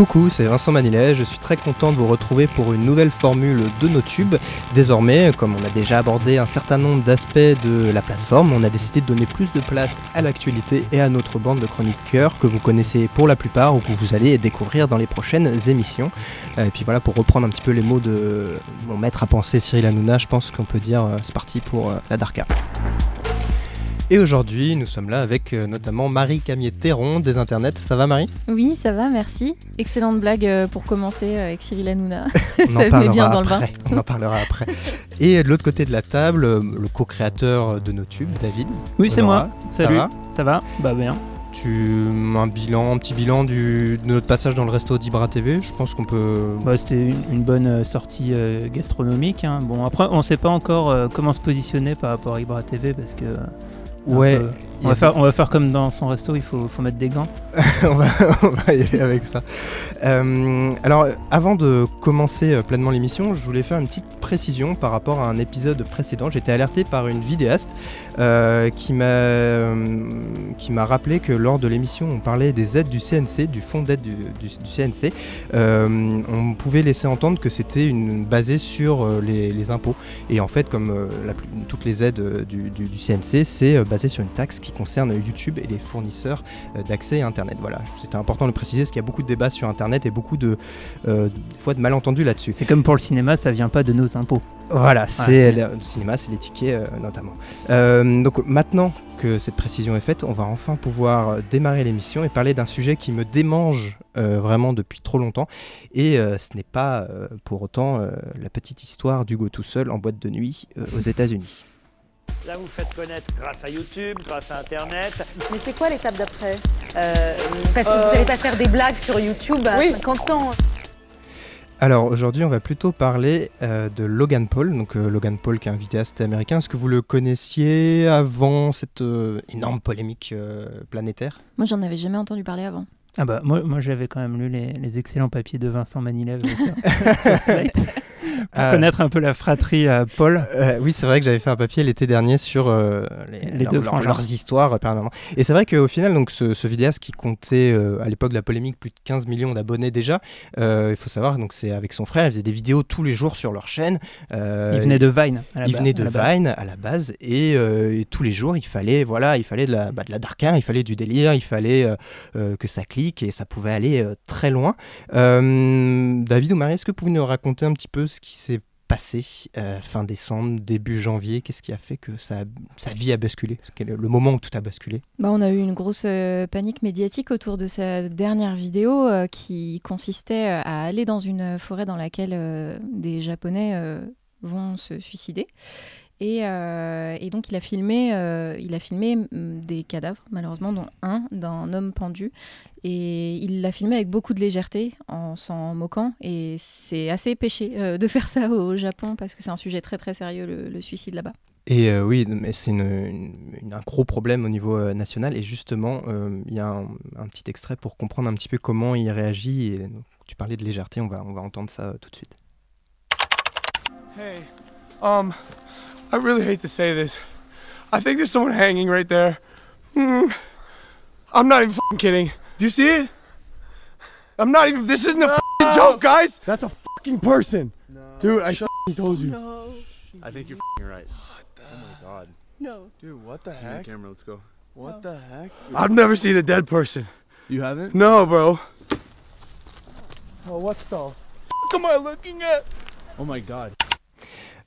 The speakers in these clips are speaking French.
Coucou, c'est Vincent Manilet. Je suis très content de vous retrouver pour une nouvelle formule de nos tubes. Désormais, comme on a déjà abordé un certain nombre d'aspects de la plateforme, on a décidé de donner plus de place à l'actualité et à notre bande de chroniqueurs que vous connaissez pour la plupart ou que vous allez découvrir dans les prochaines émissions. Euh, et puis voilà, pour reprendre un petit peu les mots de mon maître à penser Cyril Hanouna, je pense qu'on peut dire euh, c'est parti pour euh, la Darka. Et aujourd'hui, nous sommes là avec euh, notamment Marie Camier-Terron des Internets. Ça va Marie? Oui, ça va, merci. Excellente blague euh, pour commencer euh, avec Cyril Hanouna. On ça en met bien parlera dans le bain. après. On en parlera après. Et de l'autre côté de la table, le co-créateur de nos tubes, David. Oui, c'est moi. Ça Salut. va? Ça va? Bah bien. Tu un bilan, un petit bilan du, de notre passage dans le resto d'Ibra TV. Je pense qu'on peut. Bah, C'était une, une bonne sortie euh, gastronomique. hein. Bon, après, on sait pas encore euh, comment se positionner par rapport à Ibra TV parce que. Ouais. on, va faire, on va faire comme dans son resto, il faut, faut mettre des gants. on, va, on va y aller avec ça. Euh, alors, avant de commencer euh, pleinement l'émission, je voulais faire une petite précision par rapport à un épisode précédent. J'ai été alerté par une vidéaste euh, qui m'a euh, qui m'a rappelé que lors de l'émission, on parlait des aides du CNC, du fonds d'aide du, CNC. Euh, on pouvait laisser entendre que c'était une basé sur les, impôts. Et en fait, comme toutes les aides du, CNC, c'est basé sur une taxe qui concerne YouTube et les fournisseurs d'accès à Internet. Voilà, c'était important de préciser parce qu'il y a beaucoup de débats sur Internet et beaucoup de, fois de malentendus là-dessus. C'est comme pour le cinéma, ça vient pas de nos impôts. Voilà, c'est c'est- le, cinéma, c'est les tickets euh, notamment. Euh, donc maintenant que cette précision est faite, on va enfin pouvoir euh, démarrer l'émission et parler d'un sujet qui me démange euh, vraiment depuis trop longtemps. Et euh, ce n'est pas euh, pour autant euh, la petite histoire d'Hugo tout seul en boîte de nuit euh, aux États-Unis. Là, vous faites connaître grâce à YouTube, grâce à Internet. Mais c'est quoi l'étape d'après? Euh, Parce que euh, vous n'allez pas faire des blagues sur YouTube à Oui. 50 ans. Alors aujourd'hui, on va plutôt parler euh, de Logan Paul. Donc euh, Logan Paul, qui est un vidéaste américain. Est-ce que vous le connaissiez avant cette euh, énorme polémique planétaire? Moi, j'en avais jamais entendu parler avant. Ah bah moi, moi j'avais quand même lu les, les excellents papiers de Vincent Manilev sur, Slate pour Ah. connaître un peu la fratrie à Paul. Euh, oui, c'est vrai que j'avais fait un papier l'été dernier sur euh, les, Les leurs- deux histoires, euh, permanemment. Et c'est vrai qu'au final, donc, ce, ce vidéaste qui comptait euh, à l'époque de la polémique plus de 15 millions d'abonnés déjà, euh, il faut savoir, donc c'est avec son frère, ils faisaient des vidéos tous les jours sur leur chaîne. Euh, il venait de Vine. à la il ba- venait à de base. Vine à la base et, euh, et tous les jours il fallait voilà il fallait de la, bah, de la darka, il fallait du délire, il fallait euh, euh, que ça clique et ça pouvait aller euh, très loin. Euh, David ou Marie, est-ce que vous pouvez nous raconter un petit peu ce qui s'est passé euh, fin décembre, début janvier? Qu'est-ce qui a fait que sa, vie a basculé? Le moment où tout a basculé Bah, on a eu une grosse panique médiatique autour de sa dernière vidéo qui consistait à aller dans une forêt dans laquelle des Japonais vont se suicider. Et, euh, et donc il a filmé, euh, il a filmé mm, des cadavres, malheureusement, dont un d'un homme pendu. Et il l'a filmé avec beaucoup de légèreté, en s'en moquant. Et c'est assez péché euh, de faire ça au Japon, parce que c'est un sujet très très sérieux, le, le suicide là-bas. Et euh, oui, mais c'est une- une- une- un gros problème au niveau euh, national. Et justement, euh, il y a un, un petit extrait pour comprendre un petit peu comment il réagit. Et donc, tu parlais de légèreté, on va, on va entendre ça euh, tout de suite. Hey, um, I really hate to say this. I think there's someone hanging right there. Hmm. I'm not even fing kidding. Do you see it? I'm not even. This isn't a fing joke, guys. That's a fucking person. Dude, I fing told you. I think you're fing right. Oh my god. No. Dude, what the Give the heck? camera, let's go. What the heck? I've never seen a dead person. You haven't? No, bro. Oh, what the f am I looking at? Oh my god.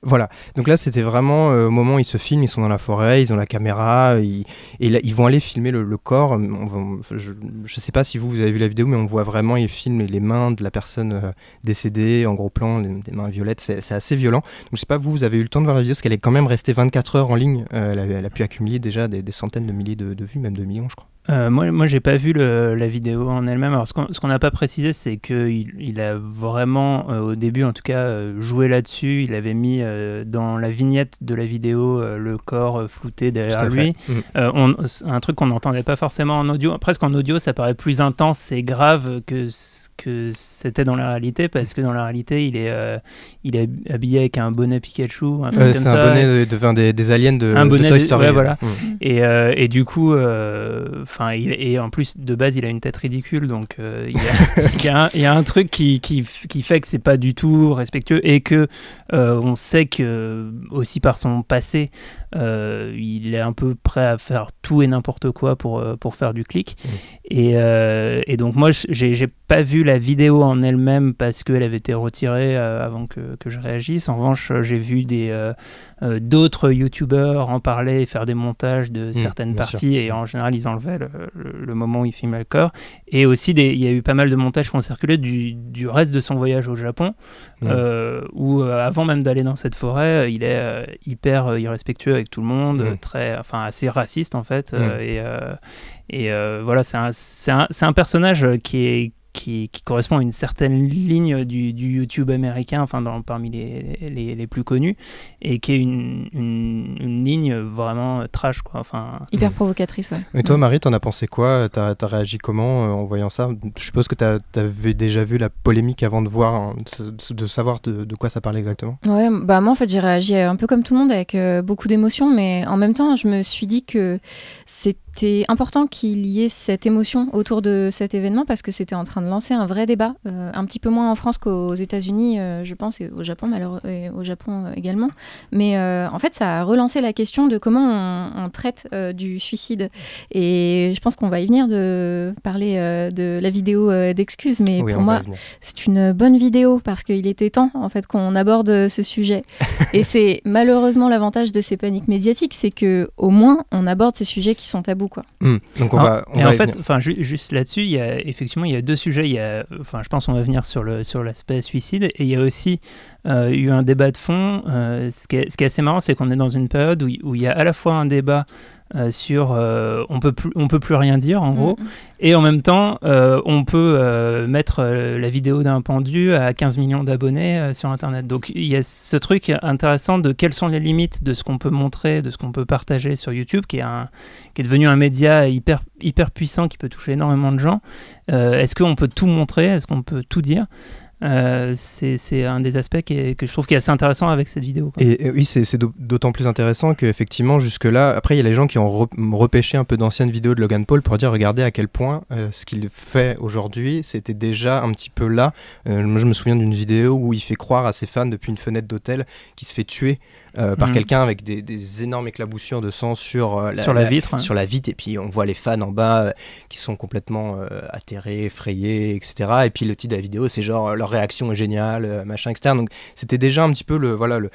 Voilà, donc là c'était vraiment euh, au moment où ils se filment, ils sont dans la forêt, ils ont la caméra, ils- et ils vont aller filmer le, corps. Je ne sais pas si vous, avez vu la vidéo, mais on voit vraiment, ils filment les mains de la personne euh, décédée en gros plan, les- des mains violettes, c'est assez violent. Donc je sais pas, vous, vous avez eu le temps de voir la vidéo, parce qu'elle est quand même restée 24 heures en ligne, Euh, elle, a, pu accumuler déjà des, des centaines de milliers de, de vues, même de millions je crois. Euh, moi, moi j'ai pas vu le- la vidéo en elle-même. Alors, ce qu'on qu'on n'a pas précisé, c'est qu'il il a vraiment, euh, au début en tout cas, euh, joué là-dessus. Il avait mis dans la vignette de la vidéo le corps flouté derrière lui. On- un truc qu'on n'entendait pas forcément en audio. Presque en audio, ça paraît plus intense et grave que ce que c'était dans la réalité, parce que dans la réalité, il est, il est habillé avec un bonnet Pikachu, un truc comme c'est ça. un bonnet de, de- des, des aliens de, Un de bonnet Toy de- Story. ouais, voilà. Mhm. Et, et du coup, enfin, il- et en plus de base, il a une tête ridicule, donc euh, il y, a- il y a un- il y a un truc qui, qui, f- qui fait que c'est pas du tout respectueux et que euh, on sait que aussi par son passé, euh, il est un peu prêt à faire tout et n'importe quoi pour, pour faire du clic. Mm. Et, et donc moi, j'ai pas vu la vidéo en elle-même parce qu'elle avait été retirée euh, avant que, que je réagisse. En revanche, euh, j'ai vu des euh, d'autres youtubeurs en parler et faire des montages de certaines bien parties et en général ils enlevaient le, le- le moment où il filmait le corps. Et aussi, des- il y a eu pas mal de montages qui ont circulé du, du reste de son voyage au Japon, Mm. euh, où avant même d'aller dans cette forêt, il est hyper irrespectueux avec tout le monde, Mm. euh, très, enfin assez raciste en fait. et et voilà, c'est un, un, c'est un personnage qui est qui, qui correspond à une certaine ligne du, du YouTube américain, enfin dans, parmi les, les, les plus connus, et qui est une, une, une ligne vraiment euh, trash, quoi. Enfin, Hyper provocatrice, ouais. Et toi, Marie, t'en as pensé quoi? T'as as réagi comment euh, en voyant ça? Je suppose que t'as avais déjà vu la polémique avant de voir, hein, de, de savoir de, de quoi ça parlait exactement. Ouais, bah moi en fait j'ai réagi un peu comme tout le monde avec euh, beaucoup d'émotions, mais en même temps je me suis dit que c'était important qu'il y ait cette émotion autour de cet événement parce que c'était en train de lancer un vrai débat, euh, un petit peu moins en France qu'aux États-Unis, euh, je pense, et au Japon malheureux, et au Japon euh, également. Mais en fait ça a relancé la question de comment on, on traite du suicide. Et je pense qu'on va y venir de parler de la vidéo d'excuses, mais oui, pour moi c'est une bonne vidéo parce qu'il était temps en fait qu'on aborde ce sujet. Et c'est malheureusement l'avantage de ces paniques médiatiques, c'est que au moins on aborde ces sujets qui sont tabous quoi. Hmm, Donc on va. On et va en fait, enfin, ju- juste là-dessus, il y a effectivement il y a deux sujets. Il y a, enfin, je pense qu'on va venir sur le sur l'aspect suicide, et il y a aussi euh, eu un débat de fond. euh, ce, qui est, ce qui est assez marrant, c'est qu'on est dans une période où, il- où il y a à la fois un débat euh, sur euh, on peut plus on peut plus rien dire en gros, Mm. et en même temps euh, on peut mettre la vidéo d'un pendu à 15 millions d'abonnés sur internet. Donc il y a ce truc intéressant de quelles sont les limites de ce qu'on peut montrer, de ce qu'on peut partager sur YouTube, qui est un qui est devenu un média hyper, hyper puissant qui peut toucher énormément de gens. Est-ce qu'on peut tout montrer? Est-ce qu'on peut tout dire? Euh, C'est un des aspects que je trouve qui est assez intéressant avec cette vidéo. Et, oui, c'est c'est d'au- d'autant plus intéressant qu'effectivement, jusque-là, après, il y a les gens qui ont re- repêché un peu d'anciennes vidéos de Logan Paul pour dire regardez à quel point euh, ce qu'il fait aujourd'hui, c'était déjà un petit peu là. Euh, moi, je me souviens d'une vidéo où il fait croire à ses fans depuis une fenêtre d'hôtel qu'il se fait tuer euh, par Mhm. quelqu'un avec des, des énormes éclaboussures de sang sur, euh, sur la, vitre. hein. sur la vitre et puis on voit les fans en bas euh, qui sont complètement atterrés, effrayés, etc. Et puis le titre de la vidéo c'est genre leur réaction est géniale, machin, etc. Donc c'était déjà un petit peu le voilà le.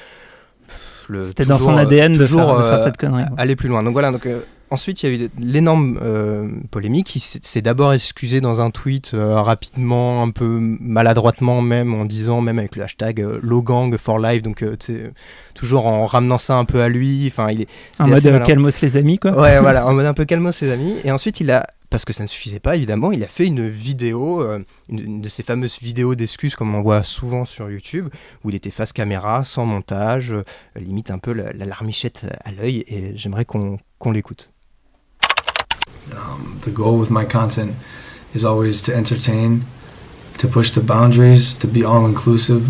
C'était dans son toujours, ADN de faire, de faire cette connerie. quoi. aller plus loin. Donc voilà, donc ensuite il y a eu l'énorme euh, polémique. Il s'est d'abord excusé dans un tweet euh, rapidement, un peu maladroitement même, en disant même avec le hashtag euh, Logang for life, donc euh, toujours en ramenant ça un peu à lui. Enfin, il est En mode calmos les amis, quoi. Ouais, voilà, en mode un peu calmos ses amis. Et ensuite, il a, parce que ça ne suffisait pas, évidemment, il a fait une vidéo, euh, une, une de ces fameuses vidéos d'excuses comme on voit souvent sur YouTube, où il était face caméra, sans montage, euh, limite un peu la, la larmichette à l'œil. Et j'aimerais qu'on qu'on l'écoute. Um, the goal with my content is always to entertain, to push the boundaries, to be all inclusive.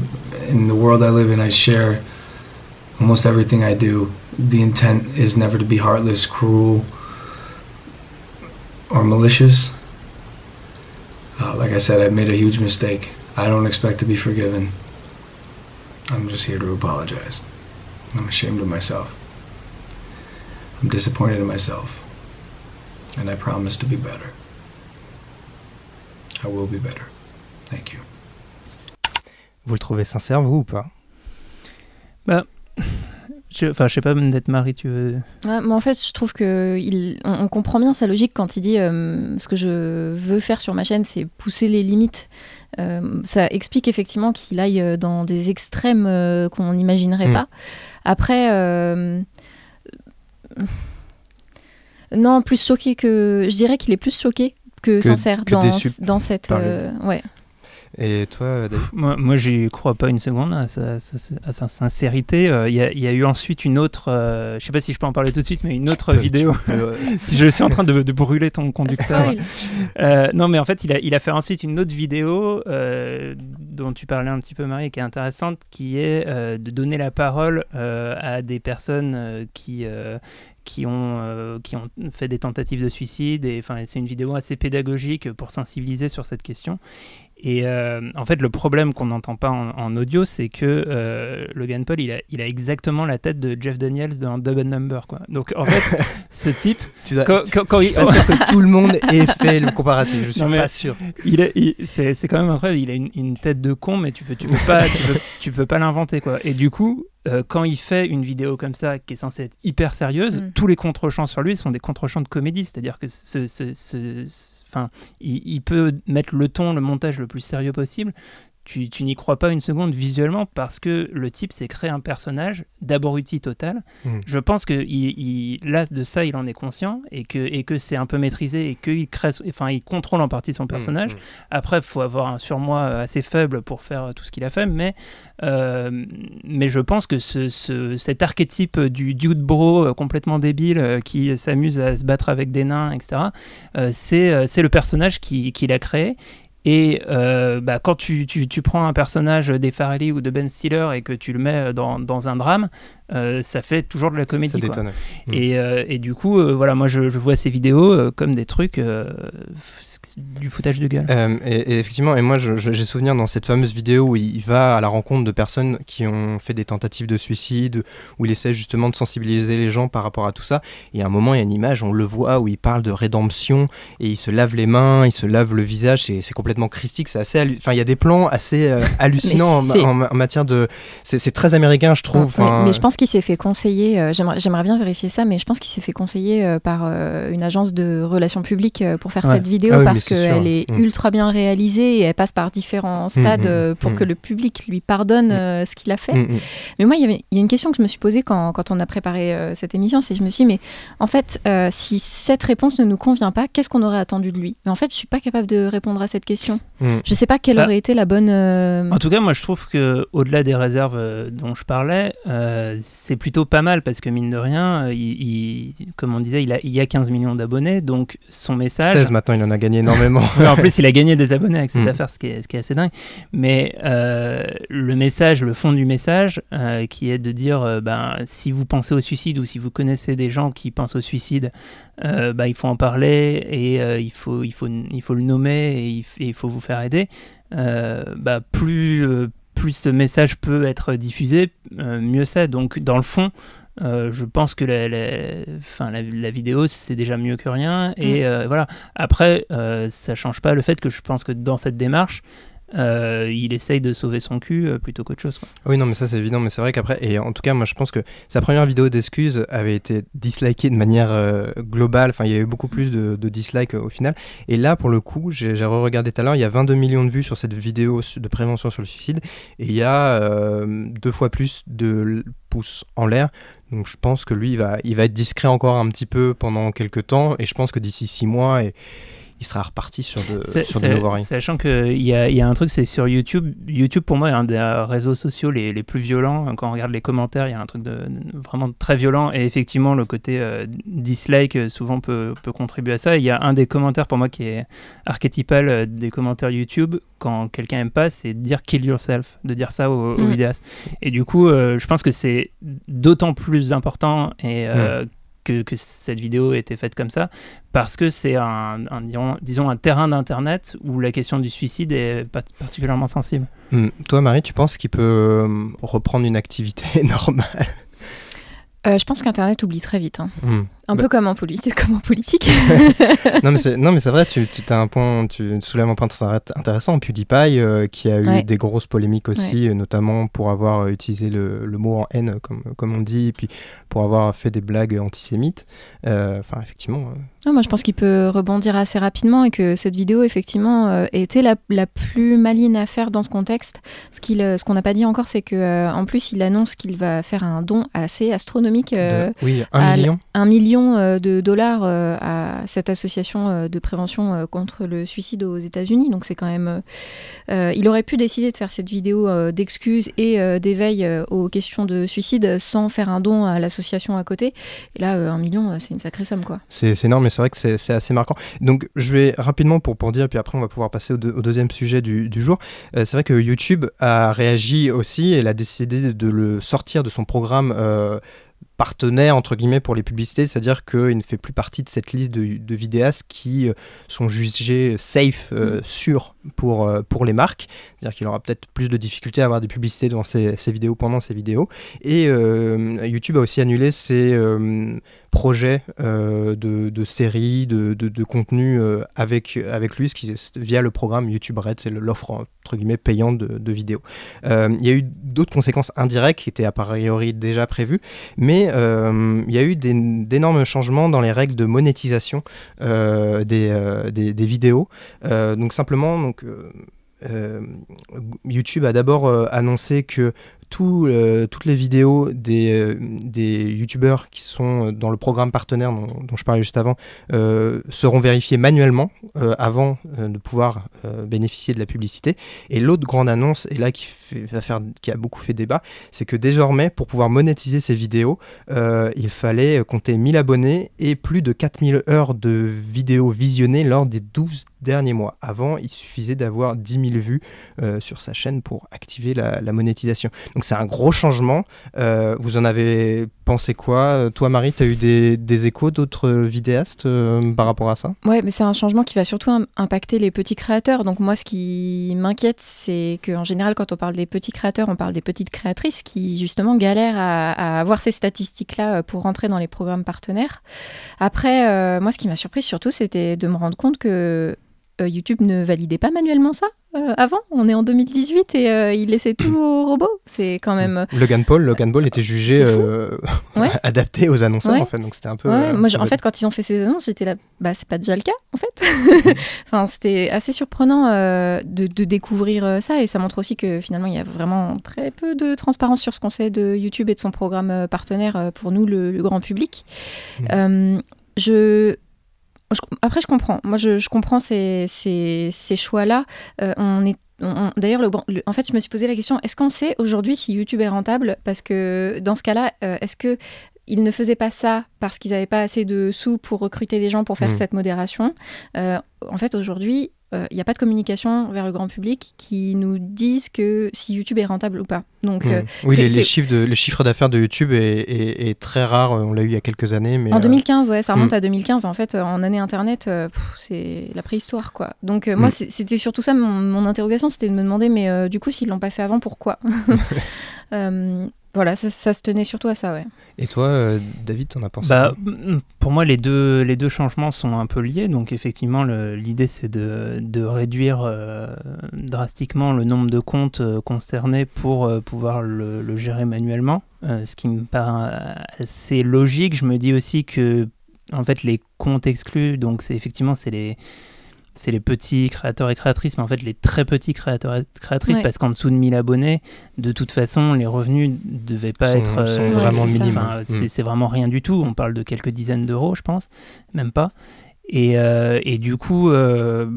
In the world I live in, I share almost everything I do. The intent is never to be heartless, cruel, or malicious. Uh, like I said, I've made a huge mistake. I don't expect to be forgiven. I'm just here to apologize. I'm ashamed of myself. I'm disappointed in myself and I promise to be better. I will be better. Thank you. Vous le trouvez sincère, vous ou pas? Je- Enfin, je sais pas, peut-être Marie, tu veux. Ouais, mais en fait, je trouve que il, on, on comprend bien sa logique quand il dit euh, ce que je veux faire sur ma chaîne, c'est pousser les limites. Euh, ça explique effectivement qu'il aille euh, dans des extrêmes euh, qu'on n'imaginerait Mm. pas. Après, euh, non, plus choqué que, je dirais qu'il est plus choqué que, Que- sincère que dans, déçu dans cette, euh, ouais. Et toi, David? Moi, moi j'y crois pas une seconde à sa, sa- à sa sincérité. Euh, Il y, a- il y a eu ensuite une autre, euh, je sais pas si je peux en parler tout de suite, mais une autre vidéo. Si je suis en train de, de brûler ton conducteur. Euh, non, mais en fait, il a, il a fait ensuite une autre vidéo euh, dont tu parlais un petit peu, Marie, qui est intéressante, qui est euh, de donner la parole euh, à des personnes euh, qui, euh, qui, ont, euh, qui ont fait des tentatives de suicide. Et, enfin, c'est une vidéo assez pédagogique pour sensibiliser sur cette question. Et euh, en fait, le problème qu'on n'entend pas en, en audio, c'est que euh, Logan Paul, il a, il a exactement la tête de Jeff Daniels dans Double Number. Quoi. Donc en fait, ce type, Tu dois- quand, quand- quand je il, suis pas sûr que tout le monde ait fait le comparatif. Je suis Non, pas sûr. il est- il- c'est, quand même incroyable. Il a une, une tête de con, mais tu peux, tu peux pas, tu peux, tu peux pas l'inventer quoi. Et du coup, euh, quand il fait une vidéo comme ça, qui est censée être hyper sérieuse, Mm. tous les contre-champs sur lui sont des contre-champs de comédie. C'est-à-dire que ce- ce- enfin, il, peut mettre le ton, le montage le plus sérieux possible. Tu, tu n'y crois pas une seconde visuellement parce que le type s'est créé un personnage d'abruti total. Mm. Je pense que il, il- là de ça il en est conscient et que, et que c'est un peu maîtrisé et qu'il crée, enfin il contrôle en partie son personnage. Mm, Après, il faut avoir un surmoi assez faible pour faire tout ce qu'il a fait, mais, euh, mais je pense que ce, ce- cet archétype du dude bro euh, complètement débile euh, qui s'amuse à se battre avec des nains, etc., euh, c'est le personnage qui- qu'il a créé. Et euh, bah, quand tu, tu- prends un personnage des Farrelly ou de Ben Stiller et que tu le mets dans un drame, euh, ça fait toujours de la comédie. Ça quoi. détonne. Mm. Et, euh, et du coup, euh, voilà, moi je, je vois ces vidéos euh, comme des trucs, euh, du foutage de gueule. Euh, et, et effectivement, et moi j'ai souvenir dans cette fameuse vidéo où il, va à la rencontre de personnes qui ont fait des tentatives de suicide, où il essaie justement de sensibiliser les gens par rapport à tout ça. Et à un moment, il y a une image, on le voit, où il parle de rédemption, et il se lave les mains, il se lave le visage, c'est c'est complètement christique, c'est assez... Enfin, il y a des plans assez euh, hallucinants en, matière de... C'est c'est très américain, je trouve. Ouais, Enfin, mais je pense qu'il s'est fait conseiller, euh, j'aimerais bien vérifier ça, mais je pense qu'il s'est fait conseiller euh, par euh, une agence de relations publiques pour faire Ouais. cette vidéo Ah oui, parce qu'elle est mm. ultra bien réalisée et elle passe par différents stades mm, pour mm. que le public lui pardonne Mm. ce qu'il a fait. Mm, mm. Mais moi, il y, a une question que je me suis posée quand, quand on a préparé cette émission, c'est je me suis dit, mais en fait, si cette réponse ne nous convient pas, qu'est-ce qu'on aurait attendu de lui? Mais en fait, je suis pas capable de répondre à cette question. Mm. Je sais pas quelle Bah, aurait été la bonne. En tout cas, moi je trouve que au-delà des réserves dont je parlais, c'est plutôt pas mal parce que mine de rien, euh, il, il- comme on disait, il a, il y a 15 millions d'abonnés, donc son message. 16 maintenant, il en a gagné énormément. En plus, il a gagné des abonnés avec cette Mm. affaire, ce qui, est, ce qui est assez dingue. Mais euh, le message, le fond du message, euh, qui est de dire, euh, ben, si vous pensez au suicide ou si vous connaissez des gens qui pensent au suicide, bah, il faut en parler et il, faut, il, faut, il faut le nommer et il, f- et il faut vous faire aider. Euh, bah, plus, euh, plus ce message peut être diffusé, euh, mieux c'est. Donc, dans le fond, euh, je pense que la, la- enfin, la, la vidéo, c'est déjà mieux que rien. Et euh, voilà. Après, ça change pas le fait que je pense que dans cette démarche, euh, il essaye de sauver son cul euh, plutôt qu'autre chose. quoi. Oui, non, mais ça c'est évident, mais c'est vrai qu'après, et en tout cas, moi je pense que sa première vidéo d'excuses avait été dislikée de manière euh, globale, enfin il y a eu beaucoup plus de, dislikes au final, et là pour le coup, j'ai re-regardé tout à l'heure, il y a 22 millions de vues sur cette vidéo de prévention sur le suicide, et il y a deux fois plus de pouces en l'air, donc je pense que lui il va, être discret encore un petit peu pendant quelques temps, et je pense que d'ici six mois, il sera reparti sur de, sur de c'est- nouveaux rails. Sachant qu'il y a, il y a un truc, c'est sur YouTube. YouTube, pour moi, est un des réseaux sociaux les, les plus violents. Quand on regarde les commentaires, il y a un truc de, de- vraiment très violent. Et effectivement, le côté euh, dislike, euh, souvent, peut, peut contribuer à ça. Il y a un des commentaires, pour moi, qui est archétypal euh, des commentaires YouTube. Quand quelqu'un aime pas, c'est de dire kill yourself, de dire ça aux, aux Mm. vidéastes. Et du coup, euh, je pense que c'est d'autant plus important et euh, que, que cette vidéo ait été faite comme ça, parce que c'est un, un- disons, disons un terrain d'internet où la question du suicide est particulièrement sensible. Hmm. Toi Marie, tu penses qu'il peut euh, reprendre une activité normale? Euh, je pense qu'Internet oublie très vite. hein. Hmm. Un Bah- peu comme en, comme en politique. non mais c'est non mais c'est vrai tu, tu as un point tu soulèves un point très intéressant PewDiePie euh, qui a eu Ouais. des grosses polémiques aussi euh, notamment pour avoir euh, utilisé le, le mot en haine comme comme on dit et puis pour avoir fait des blagues antisémites Euh, enfin effectivement euh, Non, moi, je pense qu'il peut rebondir assez rapidement et que cette vidéo, effectivement, était la, la plus maligne à faire dans ce contexte. Ce qu'il, ce qu'on n'a pas dit encore, c'est que euh, en plus, il annonce qu'il va faire un don assez astronomique, de- oui un million un million euh, de dollars euh, à cette association euh, de prévention contre le suicide aux États-Unis. Donc c'est quand même. il aurait pu décider de faire cette vidéo euh, d'excuses et d'éveil aux questions de suicide sans faire un don à l'association à côté. Et là, un million, c'est une sacrée somme, quoi. C'est énorme, mais c'est vrai que c'est assez marquant. Donc, je vais rapidement pour, pour dire, puis après, on va pouvoir passer au, deux- au deuxième sujet du, du jour. C'est vrai que YouTube a réagi aussi, elle a décidé de le sortir de son programme. Partenaire entre guillemets pour les publicités, c'est-à-dire qu'il ne fait plus partie de cette liste de, de vidéastes qui euh, sont jugés safe, euh, sûrs pour, euh, pour les marques. C'est-à-dire qu'il aura peut-être plus de difficultés à avoir des publicités devant ses, ses vidéos pendant ses vidéos. Et euh, YouTube a aussi annulé ses projets euh, de, séries, de, contenu euh, avec, avec lui, ce via le programme YouTube Red, c'est l'offre entre guillemets payante de, vidéos. Euh, il y a eu d'autres conséquences indirectes qui étaient a priori déjà prévues, mais il y a eu d'énormes changements dans les règles de monétisation des, vidéos. Donc simplement, YouTube a d'abord annoncé que euh, toutes les vidéos des, euh, des youtubeurs qui sont dans le programme partenaire dont, je parlais juste avant euh, seront vérifiées manuellement euh, avant de pouvoir bénéficier de la publicité. Et l'autre grande annonce, et là qui, a beaucoup fait débat, c'est que désormais, pour pouvoir monétiser ces vidéos, il fallait compter 1000 abonnés et plus de 4000 heures de vidéos visionnées lors des 12 derniers mois. Avant, il suffisait d'avoir 10 000 vues sur sa chaîne pour activer la, monétisation. C'est un gros changement. Euh, vous en avez pensé quoi? Toi, Marie, tu as eu des, échos d'autres vidéastes euh, par rapport à ça? Ouais, mais c'est un changement qui va surtout im- impacter les petits créateurs. Donc moi, ce qui m'inquiète, c'est qu'en général, quand on parle des petits créateurs, on parle des petites créatrices qui justement galèrent à, avoir ces statistiques-là euh, pour rentrer dans les programmes partenaires. Après, moi, ce qui m'a surpris surtout, c'était de me rendre compte que YouTube ne validait pas manuellement ça euh, avant? On est en 2018 et euh, il laissait tout aux robots. C'est quand même. Logan Paul, Logan Paul était jugé euh, Ouais. adapté aux annonceurs Ouais. en fait, donc c'était un peu. Ouais, euh, moi, je- en fait, quand ils ont fait ces annonces, j'étais là, bah, c'est pas déjà le cas, en fait. enfin, c'était assez surprenant euh, de, de découvrir euh, ça, et ça montre aussi que finalement, il y a vraiment très peu de transparence sur ce qu'on sait de YouTube et de son programme euh, partenaire euh, pour nous, le, le grand public. Euh, je. Je- Après, je comprends. Moi, je, je comprends ces, ces, ces choix-là. Euh, on est D'ailleurs, le, le- en fait, je me suis posé la question est-ce qu'on sait aujourd'hui si YouTube est rentable? Parce que dans ce cas-là, euh, est-ce que ils ne faisaient pas ça parce qu'ils n'avaient pas assez de sous pour recruter des gens pour faire Mm. cette modération? Euh, En fait, aujourd'hui, euh, il n'y a pas de communication vers le grand public qui nous disent que si YouTube est rentable ou pas. Donc, Mm. euh, oui, les, chiffres de, les chiffres d'affaires de YouTube est, est- est très rare. On l'a eu il y a quelques années, mais En euh, 2015, ouais, ça remonte Mm. à 2015. En fait, euh, en année Internet, euh, c'est la préhistoire, quoi. Donc, euh, moi, Mm. c'est- c'était surtout ça mon, mon interrogation, c'était de me demander, mais euh, du coup, s'ils l'ont pas fait avant, pourquoi? Euh, Voilà, ça, ça se tenait surtout à ça, ouais. Et toi, euh, David, t'en as pensé Bah, pour moi, les deux, les deux changements sont un peu liés. Donc, effectivement, l'idée, c'est de, de réduire euh, drastiquement le nombre de comptes euh, concernés pour euh, pouvoir le, le gérer manuellement. Euh, ce qui me paraît assez logique. Je me dis aussi que, en fait, les comptes exclus, donc, c'est effectivement, c'est les c'est les petits créateurs et créatrices, mais en fait les très petits créateurs et créatrices, Ouais. parce qu'en dessous de 1000 abonnés, de toute façon, les revenus ne devaient pas Sont- être sont euh, vraiment minimes. Enfin, Mm. c'est vraiment rien du tout. On parle de quelques dizaines d'euros, je pense, même pas. Et, euh, et du coup, euh,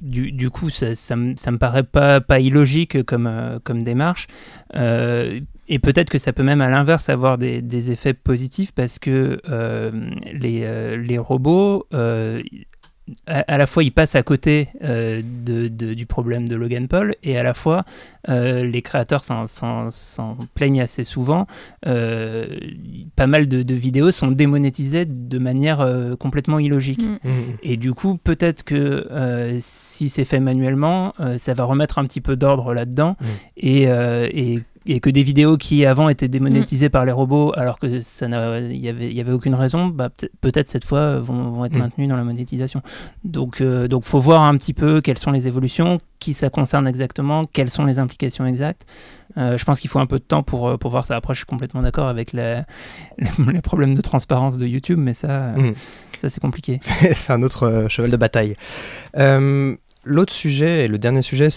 du, du coup, ça, ça, me, ça me paraît pas, pas illogique comme, euh, comme démarche. Euh, et peut-être que ça peut même à l'inverse avoir des, des effets positifs parce que euh, les, euh, les robots, euh, à, à la fois ils passent à côté euh, de, de- du problème de Logan Paul et à la fois euh, les créateurs s'en- s'en s'en plaignent assez souvent. Euh, pas mal de, de vidéos sont démonétisées de manière euh, complètement illogique. Mm. Mm. Et du coup, peut-être que euh, si c'est fait manuellement, euh, ça va remettre un petit peu d'ordre là-dedans. Mm. Et, euh, et, et que des vidéos qui avant étaient démonétisées par les robots, alors que ça il y avait, il y avait aucune raison, bah, peut- peut-être cette fois euh, vont, vont être Mm. maintenues dans la monétisation. Donc, euh, donc, faut voir un petit peu quelles sont les évolutions, qui ça concerne exactement, quelles sont les implications exactes. Euh, je pense qu'il faut un peu de temps pour, euh, pour voir ça. Après, je suis complètement d'accord avec les, les, les problèmes de transparence de YouTube, mais ça, Mm. ça c'est compliqué. c'est un autre cheval de bataille. L'autre sujet, et le dernier sujet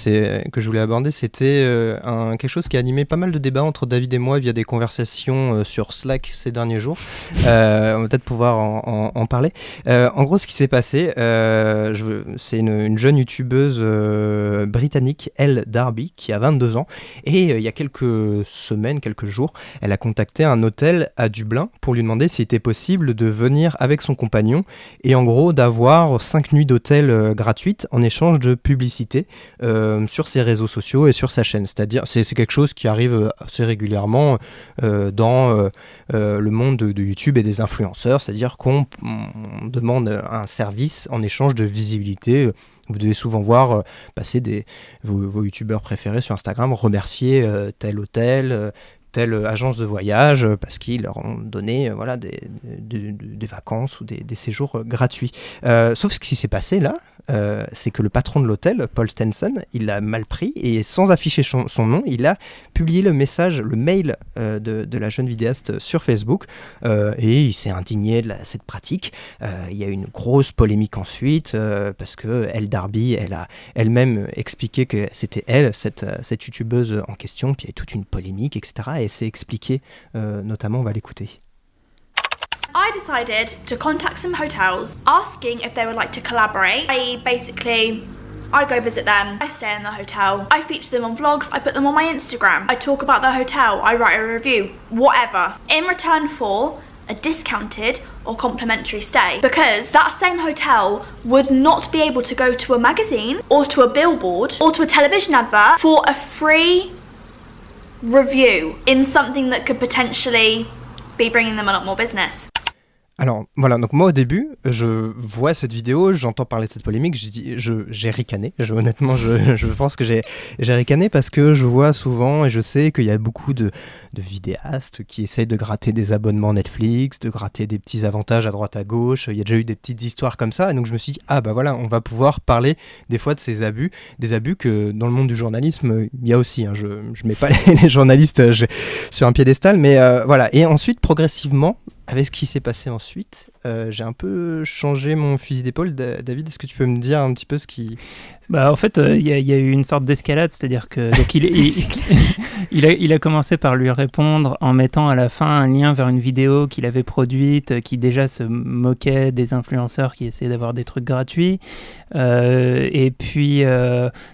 que je voulais aborder, c'était euh, quelque chose qui a animé pas mal de débats entre David et moi via des conversations euh, sur Slack ces derniers jours. Euh, on va peut-être pouvoir en, en- en parler. En gros, ce qui s'est passé, c'est une, une jeune youtubeuse britannique, Elle Darby, qui a 22 ans, et il y a quelques semaines, quelques jours, elle a contacté un hôtel à Dublin pour lui demander s'il était possible de venir avec son compagnon et en gros d'avoir 5 nuits d'hôtel gratuites en échange de publicité euh, sur ses réseaux sociaux et sur sa chaîne. C'est-à-dire, c'est quelque chose qui arrive euh, assez régulièrement euh, dans le monde de, YouTube et des influenceurs, c'est-à-dire qu'on on demande un service en échange de visibilité. Vous devez souvent voir passer des, vos, youtubeurs préférés sur Instagram remercier tel hôtel, euh, telle agence de voyage euh, parce qu'ils leur ont donné euh, voilà, des, des- vacances ou des, séjours euh, gratuits. Euh, sauf ce qui s'est passé là, c'est que le patron de l'hôtel, Paul Stenson, il a mal pris et sans afficher son, nom, il a publié le message, le mail de, de la jeune vidéaste sur Facebook et il s'est indigné de la- cette pratique. Il y a eu une grosse polémique ensuite parce que Elle Darby, elle a elle-même expliqué que c'était elle, cette, cette youtubeuse en question, puis il y a eu toute une polémique, etc. Et elle s'est expliquée, euh, notamment, on va l'écouter. I decided to contact some hotels asking if they would like to collaborate. I basically I go visit them, I stay in the hotel, I feature them on vlogs, I put them on my Instagram, I talk about the hotel, I write a review, whatever. In return for a discounted or complimentary stay. Because that same hotel would not be able to go to a magazine or to a billboard or to a television advert for a free review in something that could potentially be bringing them a lot more business. Alors voilà, donc moi au début, je vois cette vidéo, j'entends parler de cette polémique, j'ai je- j'ai ricané. Je, honnêtement, je, je pense que j'ai ricané parce que je vois souvent et je sais qu'il y a beaucoup de, vidéastes qui essayent de gratter des abonnements Netflix, de gratter des petits avantages à droite à gauche. Il y a déjà eu des petites histoires comme ça, et donc je me suis dit ah bah voilà, on va pouvoir parler des fois de ces abus, des abus que dans le monde du journalisme il y a aussi. hein. Je je mets pas les, journalistes euh, je- sur un piédestal, mais euh, voilà. Et ensuite progressivement avec ce qui s'est passé ensuite, euh, j'ai un peu changé mon fusil d'épaule. Da- David, est-ce que tu peux me dire un petit peu ce qui... Bah, en fait, euh, il y, a- il y a eu une sorte d'escalade, c'est-à-dire que donc il, il, il a, il a commencé par lui répondre en mettant à la fin un lien vers une vidéo qu'il avait produite, euh, qui déjà se moquait des influenceurs qui essayaient d'avoir des trucs gratuits. Euh, et puis,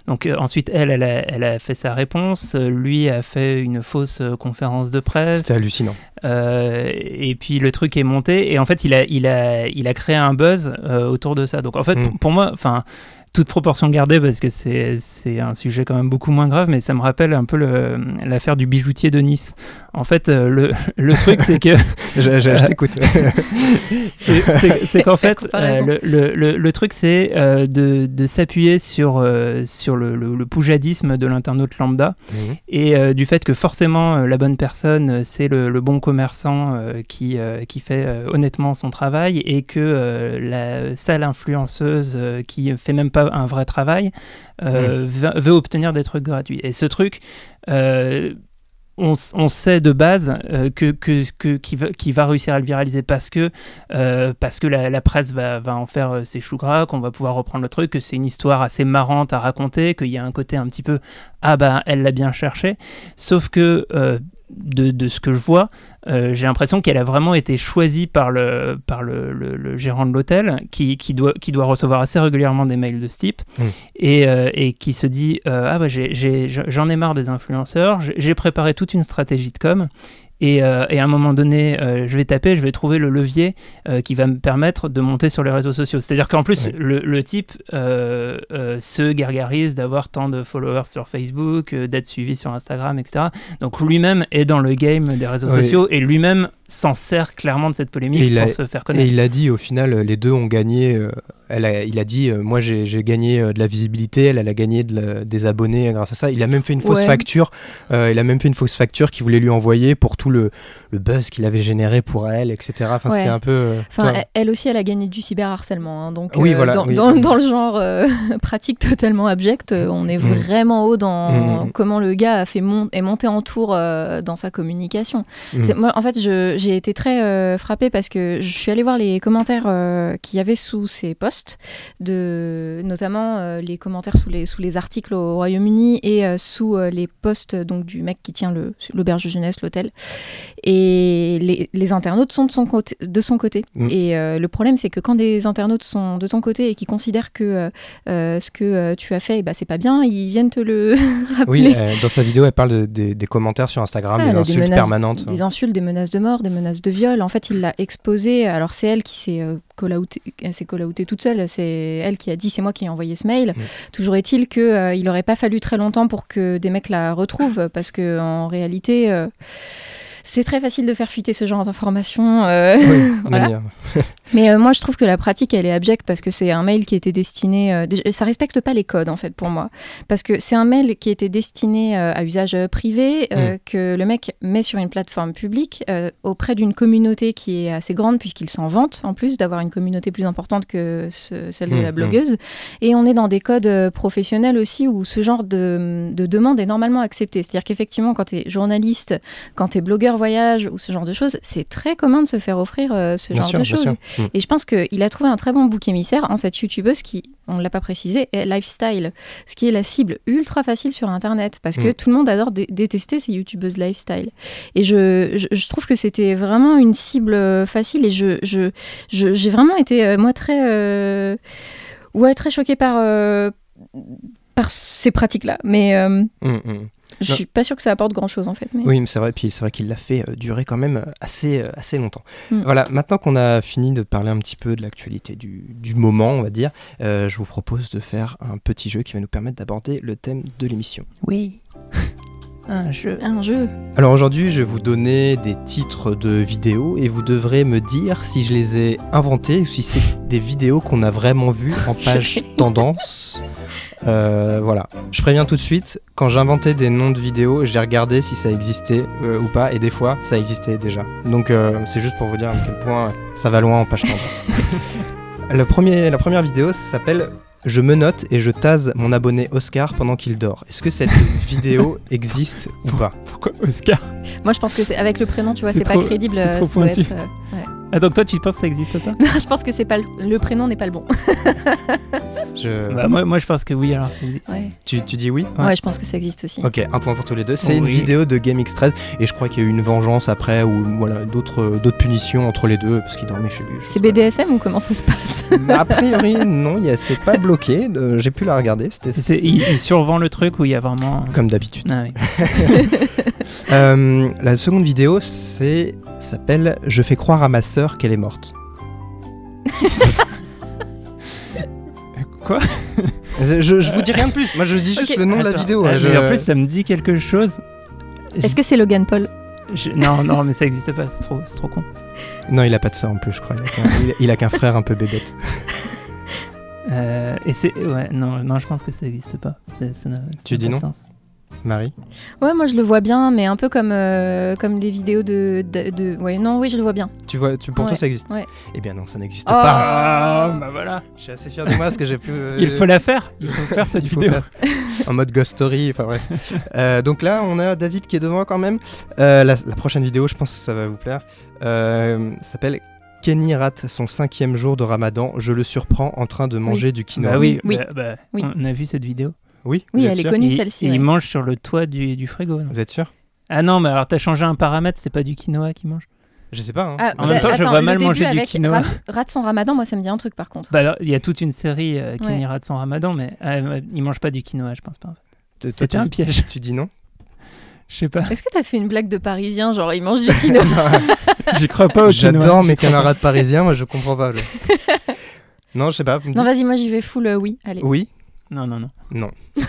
donc ensuite, elle, elle a, elle a fait sa réponse. Lui a fait une fausse conférence de presse. C'était hallucinant. Et puis le truc est monté et en fait il a, il a, il a créé un buzz euh, autour de ça. Donc en fait Mm. pour, pour moi, enfin toute proportion gardée parce que c'est un sujet quand même beaucoup moins grave, mais ça me rappelle un peu l'affaire du bijoutier de Nice. En fait euh, le, le truc c'est que Je, je- je Euh, t'écoute. c'est- qu'en fait, euh, le, le- le- le truc, c'est euh, de, de s'appuyer sur, euh, sur le, le- le poujadisme de l'internaute lambda Mhm. et euh, du fait que forcément, la bonne personne, c'est le, le bon commerçant euh, qui, euh, qui fait euh, honnêtement son travail et que euh, la sale influenceuse euh, qui fait même pas un vrai travail euh, veut, veut obtenir des trucs gratuits. Et ce truc... euh, on, sait de base euh, que, que, que- qui, va, qui va réussir à le viraliser parce que, euh, parce que la, la presse va, va en faire euh, ses choux gras, qu'on va pouvoir reprendre le truc, que c'est une histoire assez marrante à raconter, qu'il y a un côté un petit peu ah bah elle l'a bien cherché. Sauf que euh, de, de ce que je vois, euh, j'ai l'impression qu'elle a vraiment été choisie par le, par le, le- le gérant de l'hôtel qui, qui, doit, qui doit recevoir assez régulièrement des mails de ce type et, euh, et qui se dit euh, ah bah j'ai- j'ai- j'en ai marre des influenceurs, j'ai préparé toute une stratégie de com. Et, euh, et à un moment donné, euh, je vais taper, je vais trouver le levier euh, qui va me permettre de monter sur les réseaux sociaux. C'est-à-dire qu'en plus, le, le type se gargarise d'avoir tant de followers sur Facebook, d'être suivi sur Instagram, etc. Donc lui-même est dans le game des réseaux Oui. sociaux et lui-même s'en sert clairement de cette polémique Et pour a- se faire Et connaître. il a dit au final, les deux ont gagné. euh, elle a- il a dit, euh, moi j'ai gagné euh, de la visibilité, elle, elle a gagné de la- des abonnés grâce à ça. Il a même fait une fausse Ouais. facture. euh, il a même fait une fausse facture qu'il voulait lui envoyer pour tout le, le buzz qu'il avait généré pour elle, etc. Enfin, Ouais. c'était un peu. Enfin, toi- elle, aussi, elle a gagné du cyberharcèlement. hein, donc, Oui, euh, voilà, dans, oui. dans- dans le genre euh, pratique totalement abjecte, on est Mm. vraiment haut dans Mm. comment le gars a fait mon- est monté en tour euh, dans sa communication. Mm. Moi, en fait, je- j'ai été très euh, frappée parce que je suis allée voir les commentaires euh, qu'il y avait sous ses posts. de, notamment euh, les commentaires sous les, sous les articles au Royaume-Uni et euh, sous les posts donc, du mec qui tient l'auberge jeunesse, l'hôtel. Et les, les internautes sont de son côté. De son côté. Mm. Et le problème, c'est que quand des internautes sont de ton côté et qui considèrent que ce que tu as fait, bah, c'est pas bien, ils viennent te le rappeler. Oui, dans sa vidéo, elle parle de- des, des commentaires sur Instagram, Ah, des insultes menaces, permanentes. Des insultes, des menaces de mort, des menaces de viol. En fait, il l'a exposée. Alors, c'est elle qui s'est euh, s'est call-outée toute seule. C'est elle qui a dit c'est moi qui ai envoyé ce mail. Toujours est-il qu'il euh, il n'aurait pas fallu très longtemps pour que des mecs la retrouvent parce que en réalité. C'est très facile de faire fuiter ce genre d'informations. euh, Oui, voilà. Mais euh, moi, je trouve que la pratique, elle est abjecte parce que c'est un mail qui était destiné. euh, ça respecte pas les codes, en fait, pour moi. Parce que c'est un mail qui était destiné euh, à usage euh, privé, Mm. que le mec met sur une plateforme publique auprès d'une communauté qui est assez grande, puisqu'il s'en vante, en plus, d'avoir une communauté plus importante que ce- celle de Mm, la mm. blogueuse. Et on est dans des codes professionnels aussi où ce genre de, de demande est normalement accepté. C'est-à-dire qu'effectivement, quand tu es journaliste, quand tu es blogueur voyage ou ce genre de choses, c'est très commun de se faire offrir euh, ce Bien genre sûr, de choses. Mm. Et je pense qu'il a trouvé un très bon bouc émissaire en cette youtubeuse qui, on ne l'a pas précisé, est lifestyle, ce qui est la cible ultra facile sur Internet, parce que Mm. tout le monde adore dé- détester ces youtubeuses lifestyle. Et je, je, je trouve que c'était vraiment une cible euh, facile, et je, je, j'ai vraiment été, euh, moi, très, euh, ouais, très choquée par, par ces pratiques-là. Mais mm. Je suis pas sûre que ça apporte grand-chose, en fait. Mais... Oui, mais c'est vrai, puis c'est vrai qu'il l'a fait euh, durer quand même euh, assez, euh, assez longtemps. Mm. Voilà, maintenant qu'on a fini de parler un petit peu de l'actualité du, du moment, on va dire, euh, je vous propose de faire un petit jeu qui va nous permettre d'aborder le thème de l'émission. Oui. Un jeu. Un jeu. Alors aujourd'hui, je vais vous donner des titres de vidéos et vous devrez me dire si je les ai inventés ou si c'est des vidéos qu'on a vraiment vues en page tendance. Euh, voilà, je préviens tout de suite, quand j'inventais des noms de vidéos, j'ai regardé si ça existait euh, ou pas, et des fois, ça existait déjà. Donc euh, c'est juste pour vous dire à quel point ça va loin en page tendance. Le premier, la première vidéo s'appelle Je me note et je tase mon abonné Oscar pendant qu'il dort. Est-ce que cette vidéo existe ou pas? Pourquoi Oscar? Moi, je pense que c'est avec le prénom, tu vois, C'est pas trop- crédible. c'est euh, trop ça doit pointu. être, euh, ouais. Ah, donc toi, tu penses que ça existe pas je pense que c'est pas le, le prénom n'est pas le bon. Je- bah, moi, moi, je pense que oui, alors ça existe. Ouais. tu, tu dis oui Ouais. je pense que ça existe aussi. Ok, un point pour tous les deux. C'est une vidéo de GameX13 et je crois qu'il y a eu une vengeance après ou voilà d'autres d'autres punitions entre les deux parce qu'il dormait chez lui. C'est BDSM ou comment ça se passe pas. A priori non, il y a- c'est pas bloqué. euh, J'ai pu la regarder. C'était C'est- il, il survend le truc où il y a vraiment. comme d'habitude. Ah, oui. Euh, la seconde vidéo, c'est s'appelle Je fais croire à ma sœur qu'elle est morte. Quoi? Je, je vous dis rien de plus. Moi, je dis juste Ok. le nom de la Attends, vidéo. ah, hein, mais je- En plus, ça me dit quelque chose. Est-ce que c'est Logan Paul? Je- Non, non, mais ça existe pas, c'est trop, c'est trop con. Non, il a pas de sœur en plus, je crois. Il a qu'un- il a- il a qu'un frère un peu bébête. Euh, et c'est. Ouais, non, non, je pense que ça existe pas. Ça- ça n'a- ça Tu n'a dis pas de non sens. Marie. Ouais, moi je le vois bien, mais un peu comme, euh, comme des vidéos de, de, de- Ouais, non, oui, je le vois bien. Tu vois, tu, pour toi ça existe ouais. Eh bien non, ça n'existe Oh. pas. Ah, bah voilà. Je suis assez fier de moi parce que j'ai pu. euh, Il faut la faire. Il faut faire cette vidéo. faire en mode ghost story, enfin bref. Euh, donc là, on a David qui est devant quand même. Euh, la, la prochaine vidéo, je pense que ça va vous plaire, euh, s'appelle Kenny rate son cinquième jour de Ramadan. Je le surprends en train de manger du quinoa. Bah oui, Oui. bah- bah, Oui. on a vu cette vidéo. Oui, Oui, elle est connue celle-ci. et ouais. il mange sur le toit du, du frigo. non Vous êtes sûr? Ah non, mais alors t'as changé un paramètre, c'est pas du quinoa qu'il mange? Je sais pas. hein. Ah, En même temps, je vois mal manger du quinoa. Rate, rate son ramadan, moi ça me dit un truc par contre. Bah alors, il y a toute une série euh, qui Ouais. ira de son ramadan, mais euh, il mange pas du quinoa, je pense pas. C'était tu- un piège. Tu dis non? Je sais pas. Est-ce que t'as fait une blague de parisien, genre il mange du quinoa? J'y crois pas au quinoa. J'adore mes camarades parisiens, moi je comprends pas. je- non, je sais pas. Non, vas-y, moi j'y vais full euh, oui. Allez. Oui Non, non, non. Non.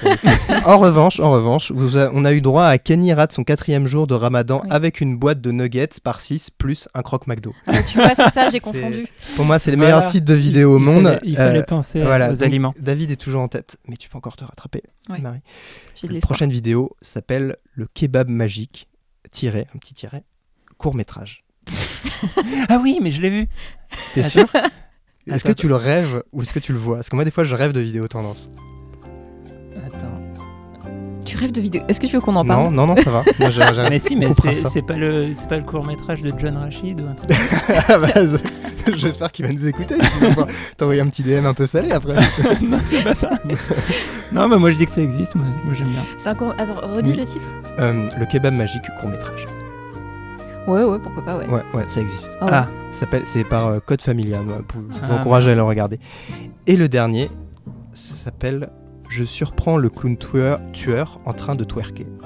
en revanche, en revanche, vous a- on a eu droit à Kenny rate son quatrième jour de Ramadan Oui. avec une boîte de nuggets par 6 plus un croque McDo. Ah, tu vois, c'est ça, j'ai confondu. Pour moi, c'est les Voilà. meilleurs titres de vidéos au Il monde. fallait- il fallait Euh, penser voilà, aux donc, aliments. David est toujours en tête, mais tu peux encore te rattraper, Ouais. Marie. La prochaine vidéo s'appelle Le kebab magique, tiré, un petit tiret, court métrage. Ah oui, mais je l'ai vu. T'es sûr? Est-ce que tu le rêves ou est-ce que tu le vois? Parce que moi, des fois, je rêve de vidéos tendance. Attends. Tu rêves de vidéos. Est-ce que tu veux qu'on en parle? Non, non, non, ça va. Moi, Mais si, mais c'est pas le c'est pas le court métrage de John Rachid ou un truc Ah bah, je- J'espère qu'il va nous écouter. T'envoyer un petit DM un peu salé après. Non, c'est pas ça. non, bah moi je dis que ça existe. Moi, moi, j'aime bien. C'est un court- Attends, redis Oui. le titre Euh, le kebab magique court métrage. Ouais, ouais, pourquoi pas, ouais. Ouais, ouais, ça existe. Ah ouais. Ah, Ça s'appelle- C'est par euh, Code Familia. moi, pour- Je vous Ah, encourage à le regarder. Et le dernier s'appelle Je surprends le clown tueur, tueur en train de twerker.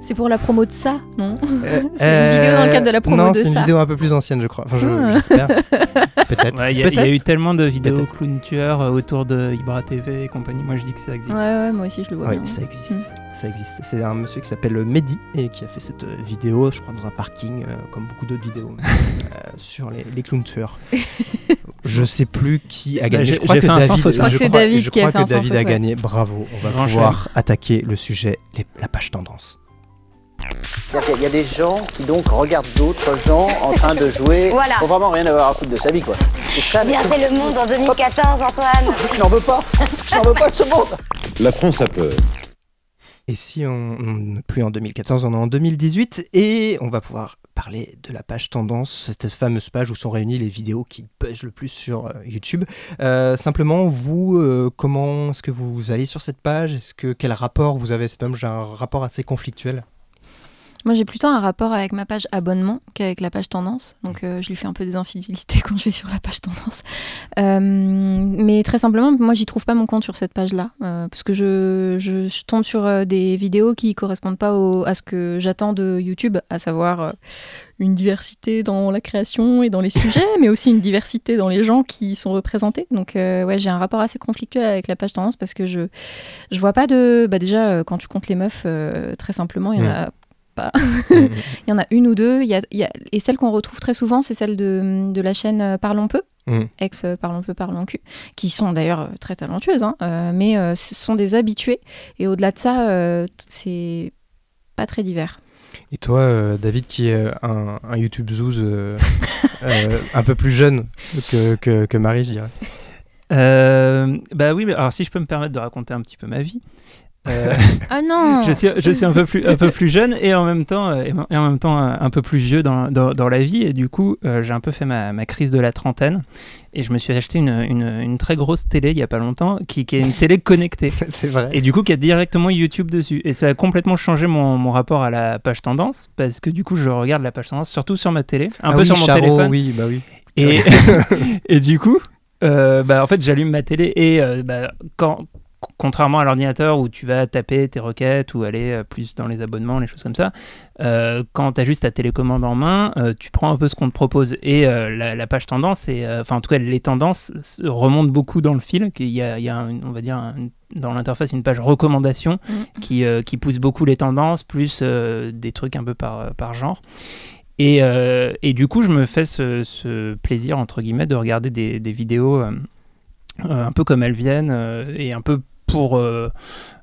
C'est pour la promo de ça, non Euh, C'est une vidéo dans le cadre de la promo Non, de c'est une ça. vidéo un peu plus ancienne, je crois. Enfin, je- Ah. j'espère. Peut-être. Ouais, il y, a- y eu tellement de vidéos clown tueurs euh, autour de Ibra TV et compagnie. Moi je dis que ça existe. Ouais, ouais, moi aussi je le vois Oui, ça existe. Mm. Ça existe. C'est un monsieur qui s'appelle Mehdi et qui a fait cette euh, vidéo, je crois, dans un parking, euh, comme beaucoup d'autres vidéos, euh, sur les, les clowns tueurs. je sais plus qui a Bah, gagné. je crois que David. Je crois que David je a crois que David gagné. Bravo. On va Grand pouvoir attaquer le sujet, les- la page tendance. Qu'il y a des gens qui donc regardent d'autres gens en train de jouer. Voilà. Faut vraiment rien avoir à foutre de sa vie, quoi. Ça. Bien fait le monde en 2014, Antoine. Je n'en veux pas. Je n'en veux pas de ce monde. La France a peur. Et si on n'est plus en 2014, on est en 2018 et on va pouvoir parler de la page tendance, cette fameuse page où sont réunies les vidéos qui buzzent le plus sur euh, YouTube. Euh, simplement, vous, euh, comment est-ce que vous allez sur cette page? Est-ce que quel rapport vous avez? Cette page J'ai un rapport assez conflictuel. Moi, j'ai plutôt un rapport avec ma page abonnement qu'avec la page tendance. Donc, euh, je lui fais un peu des infidélités quand je vais sur la page tendance. Euh, mais très simplement, moi, j'y trouve pas mon compte sur cette page-là. euh, parce que je, je- je tombe sur des vidéos qui correspondent pas au- à ce que j'attends de YouTube, à savoir une diversité dans la création et dans les sujets, mais aussi une diversité dans les gens qui sont représentés. Donc, euh, ouais, j'ai un rapport assez conflictuel avec la page tendance parce que je, je vois pas de. Bah, déjà, quand tu comptes les meufs, euh, très simplement, il y en Mm. a pas. Il y en a une ou deux. Il y a, il y a- et celle qu'on retrouve très souvent, c'est celle de, de la chaîne euh, Parlons peu, Mm. ex euh, Parlons peu, Parlons cul, qui sont d'ailleurs euh, très talentueuses, hein, euh, mais euh, ce sont des habitués. Et au-delà de ça, euh, c'est pas très divers. Et toi, euh, David, qui est un, un YouTube zouz euh, euh, un peu plus jeune que, que, que Marie, je dirais. Euh, bah oui, mais alors si je peux me permettre de raconter un petit peu ma vie. Euh, Ah non. je suis, je suis un peu plus un peu plus jeune et en même temps euh, et en même temps euh, un peu plus vieux dans, dans, dans la vie. Et du coup euh, j'ai un peu fait ma, ma crise de la trentaine et je me suis acheté une, une, une très grosse télé il y a pas longtemps qui, qui est une télé connectée. C'est vrai. et du coup qui a directement YouTube dessus. Et ça a complètement changé mon, mon rapport à la page tendance parce que du coup je regarde la page tendance surtout sur ma télé un Ah peu oui, sur mon Charo, téléphone. Oui, bah oui. et, et du coup, euh, bah, en fait, j'allume ma télé et bah, quand, contrairement à l'ordinateur où tu vas taper tes requêtes ou aller euh, plus dans les abonnements, les choses comme ça, euh, quand tu as juste ta télécommande en main, euh, tu prends un peu ce qu'on te propose. Et euh, la, la page tendance, et, enfin en tout cas les tendances remontent beaucoup dans le fil. qu'il y a, il y a un- on va dire, un- dans l'interface une page recommandation Mm. qui, qui pousse beaucoup les tendances, plus des trucs un peu par, par genre. Et, et du coup, je me fais ce, ce plaisir, entre guillemets, de regarder des, des vidéos euh, un peu comme elles viennent euh, et un peu pour. euh,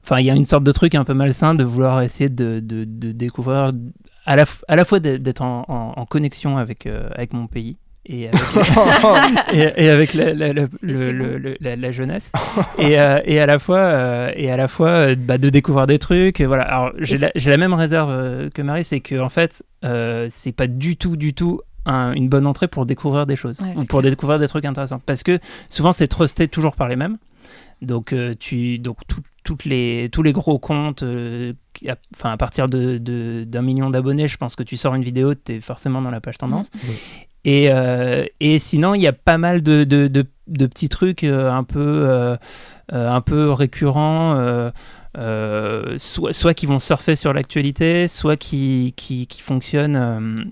Enfin, il y a une sorte de truc un peu malsain de vouloir essayer de, de- de découvrir à la, à la fois d'être en, en- en connexion avec, euh, avec mon pays. Et avec, et, et avec la, la- la- le- le- jeunesse et, euh, et à la fois euh, et à la fois euh, bah, de découvrir des trucs voilà alors j'ai la, même réserve que Marie c'est que en fait c'est pas du tout du tout un- une bonne entrée pour découvrir des choses Ouais, ou pour clair. découvrir des trucs intéressants parce que souvent c'est trusté toujours par les mêmes donc euh, tu donc tout- toutes les tous les gros comptes euh, qui a- enfin à partir de de- d'un million d'abonnés je pense que tu sors une vidéo tu es forcément dans la page tendance Mhm. et, euh, et sinon, il y a pas mal de, de, de- de petits trucs euh, un, peu, euh, euh, un peu récurrents, euh, euh, soit, soit qui vont surfer sur l'actualité, soit qui, qui, qui fonctionnent euh,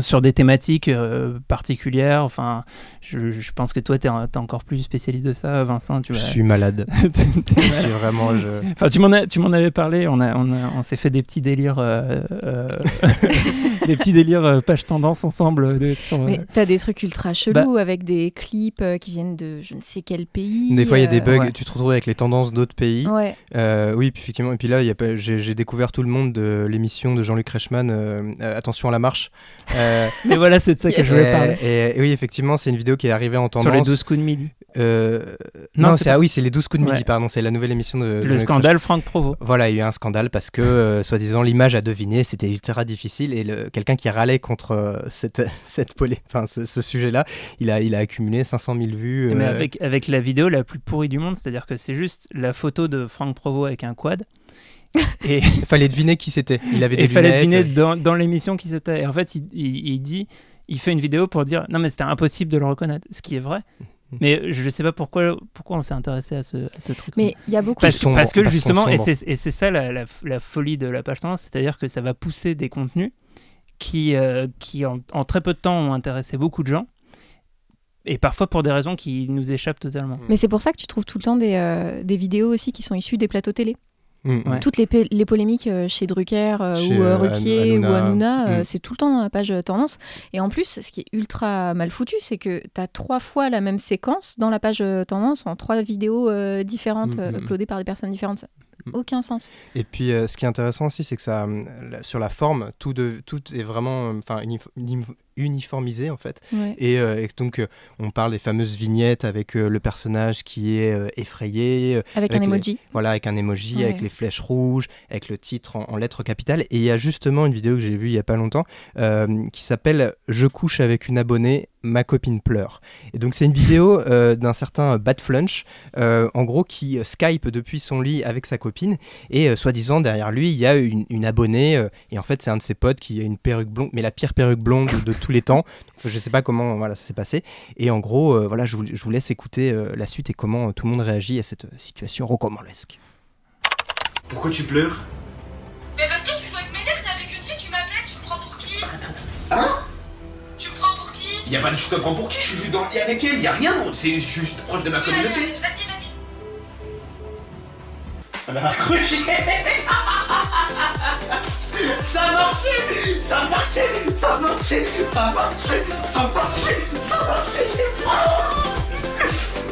sur des thématiques euh, particulières. Enfin, je, je pense que toi, tu es, encore plus spécialiste de ça, Vincent. Tu Je suis malade. Suis vraiment. Je... Enfin, tu m'en as- tu m'en avais parlé, on, a, on, a- on s'est fait des petits délires euh, euh, des petits délires euh, page tendance ensemble. euh, de- sur, euh, Mais t'as des trucs ultra chelous avec des clips euh, qui viennent de je ne sais quel pays. Des fois, il y a des bugs, ouais. tu te retrouves avec les tendances d'autres pays. Ouais. Euh, oui, puis effectivement, et puis là, j'ai j'ai découvert tout le monde de l'émission de Jean-Luc Reichmann, euh, euh, Attention à la marche. Euh, Mais voilà, c'est de ça que Yes. je voulais parler. et- et oui, effectivement, c'est une vidéo qui est arrivée en tendance. Sur les 12 coups de midi. Euh, Non, non, c'est ah oui, c'est les 12 coups de midi, Ouais. pardon, c'est la nouvelle émission de Le scandale Franck Provo. Voilà, il y a eu un scandale parce que, euh, soi-disant, l'image à deviner, c'était ultra difficile et le- quelqu'un qui râlait contre euh, cette, cette polé- enfin, ce, ce sujet-là, il a, il a accumulé 500 000 vues. Mais euh, avec, avec la vidéo la plus pourrie du monde, c'est-à-dire que c'est juste la photo de Franck Provo avec un quad. Et Il fallait deviner qui c'était. Il avait des il fallait deviner dans, dans l'émission qui c'était. Et en fait, il, il- il dit, il fait une vidéo pour dire non mais c'était impossible de le reconnaître, ce qui est vrai. Mm. Mais je ne sais pas pourquoi, pourquoi on s'est intéressé à ce, à ce truc. Mais il y a beaucoup. parce, sombre, parce que justement, et c'est et c'est ça la, la- la folie de la page tendance, c'est-à-dire que ça va pousser des contenus qui, euh, qui en, en très peu de temps ont intéressé beaucoup de gens, et parfois pour des raisons qui nous échappent totalement. Mais c'est pour ça que tu trouves tout le temps des, euh, des vidéos aussi qui sont issues des plateaux télé. Mm, Ouais. Toutes les, les polémiques euh, chez Drucker euh, Chez, ou euh, Ruquier Hanouna. ou Hanouna, euh, Mm. c'est tout le temps dans la page tendance. Et en plus, ce qui est ultra mal foutu, c'est que tu as trois fois la même séquence dans la page tendance en trois vidéos euh, différentes, Mm, euh, mm. uploadées par des personnes différentes. Mm. aucun sens. Et puis, euh, ce qui est intéressant aussi, c'est que ça, euh, sur la forme, tout, de, tout est vraiment, euh, enfin, unif- unif- uniformisé en fait. Ouais. Et, euh, et donc, euh, on parle des fameuses vignettes avec euh, le personnage qui est effrayé, Avec, un les- emoji. voilà, avec un emoji, Ouais. avec les flèches rouges, avec le titre en, en lettres capitales. Et il y a justement une vidéo que j'ai vue il y a pas longtemps qui s'appelle Je couche avec une abonnée, ma copine pleure. Et donc c'est une vidéo euh, d'un certain Bad Flunch, euh, en gros qui euh, Skype depuis son lit avec sa copine et euh, soi-disant derrière lui il y a une, une abonnée euh, et en fait c'est un de ses potes qui a une perruque blonde, mais la pire perruque blonde de, de tous les temps. Donc, je sais pas comment voilà ça s'est passé. Et en gros euh, voilà je vous, je vous laisse écouter euh, la suite et comment euh, tout le monde réagit à cette situation rocambolesque. Pourquoi tu pleures? Mais parce que tu joues avec mes nerfs, t'es avec une fille, tu m'appelles, tu me prends pour qui? Hein? Qui Y a pas de je te prends pour qui, je suis juste dans le lit avec elle, y a rien d'autre, c'est juste proche de ma Oui, communauté. allez, Vas-y, vas-y. Elle a accroché. Ça a marché Ça a marché Ça a marché Ça a marché Ça a marché Ça a marché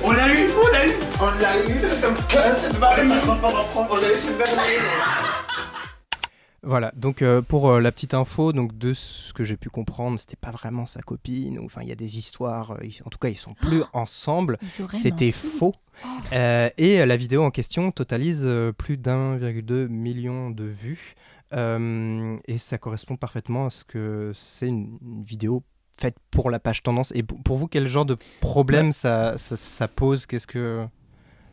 On l'a eu On l'a eu. On l'a eu Cette cette barre On l'a eu cette barre Voilà, donc euh, pour euh, la petite info, donc de ce que j'ai pu comprendre, c'était pas vraiment sa copine, enfin il y a des histoires, euh, ils- en tout cas ils sont plus ensemble, c'était faux. Euh, et la vidéo en question totalise plus d'1,2 million de vues, et ça correspond parfaitement à ce que c'est une, une vidéo faite pour la page tendance. Et pour, vous, quel genre de problème ça, ça, ça pose? Qu'est-ce que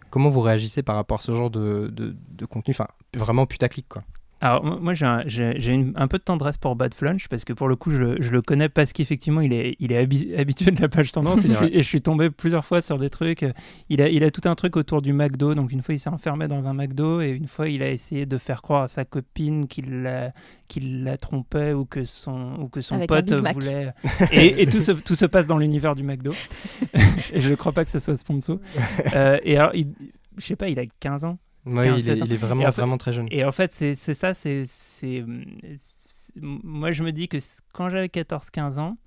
Comment vous réagissez par rapport à ce genre de, de, de contenu? Enfin, vraiment putaclic quoi. Alors, moi, j'ai un, peu de tendresse pour Bad Flunch parce que pour le coup, je, le- je le connais parce qu'effectivement, il est, il est habi- habitué de la page tendance et je, suis, et je suis tombé plusieurs fois sur des trucs. Il a, il a tout un truc autour du McDo. Donc, une fois, il s'est enfermé dans un McDo et une fois, il a essayé de faire croire à sa copine qu'il la, trompait ou que son, ou que son Avec un pote voulait. Et, et tout, se, tout se passe dans l'univers du McDo. et je ne crois pas que ce soit sponsor. Euh, et alors, il- je sais pas, il a 15 ans. Oui, 15, il est, 16 ans. il est vraiment, fait- vraiment très jeune. Et en fait, c'est ça, c'est. Moi, je me dis que quand j'avais 14-15 ans,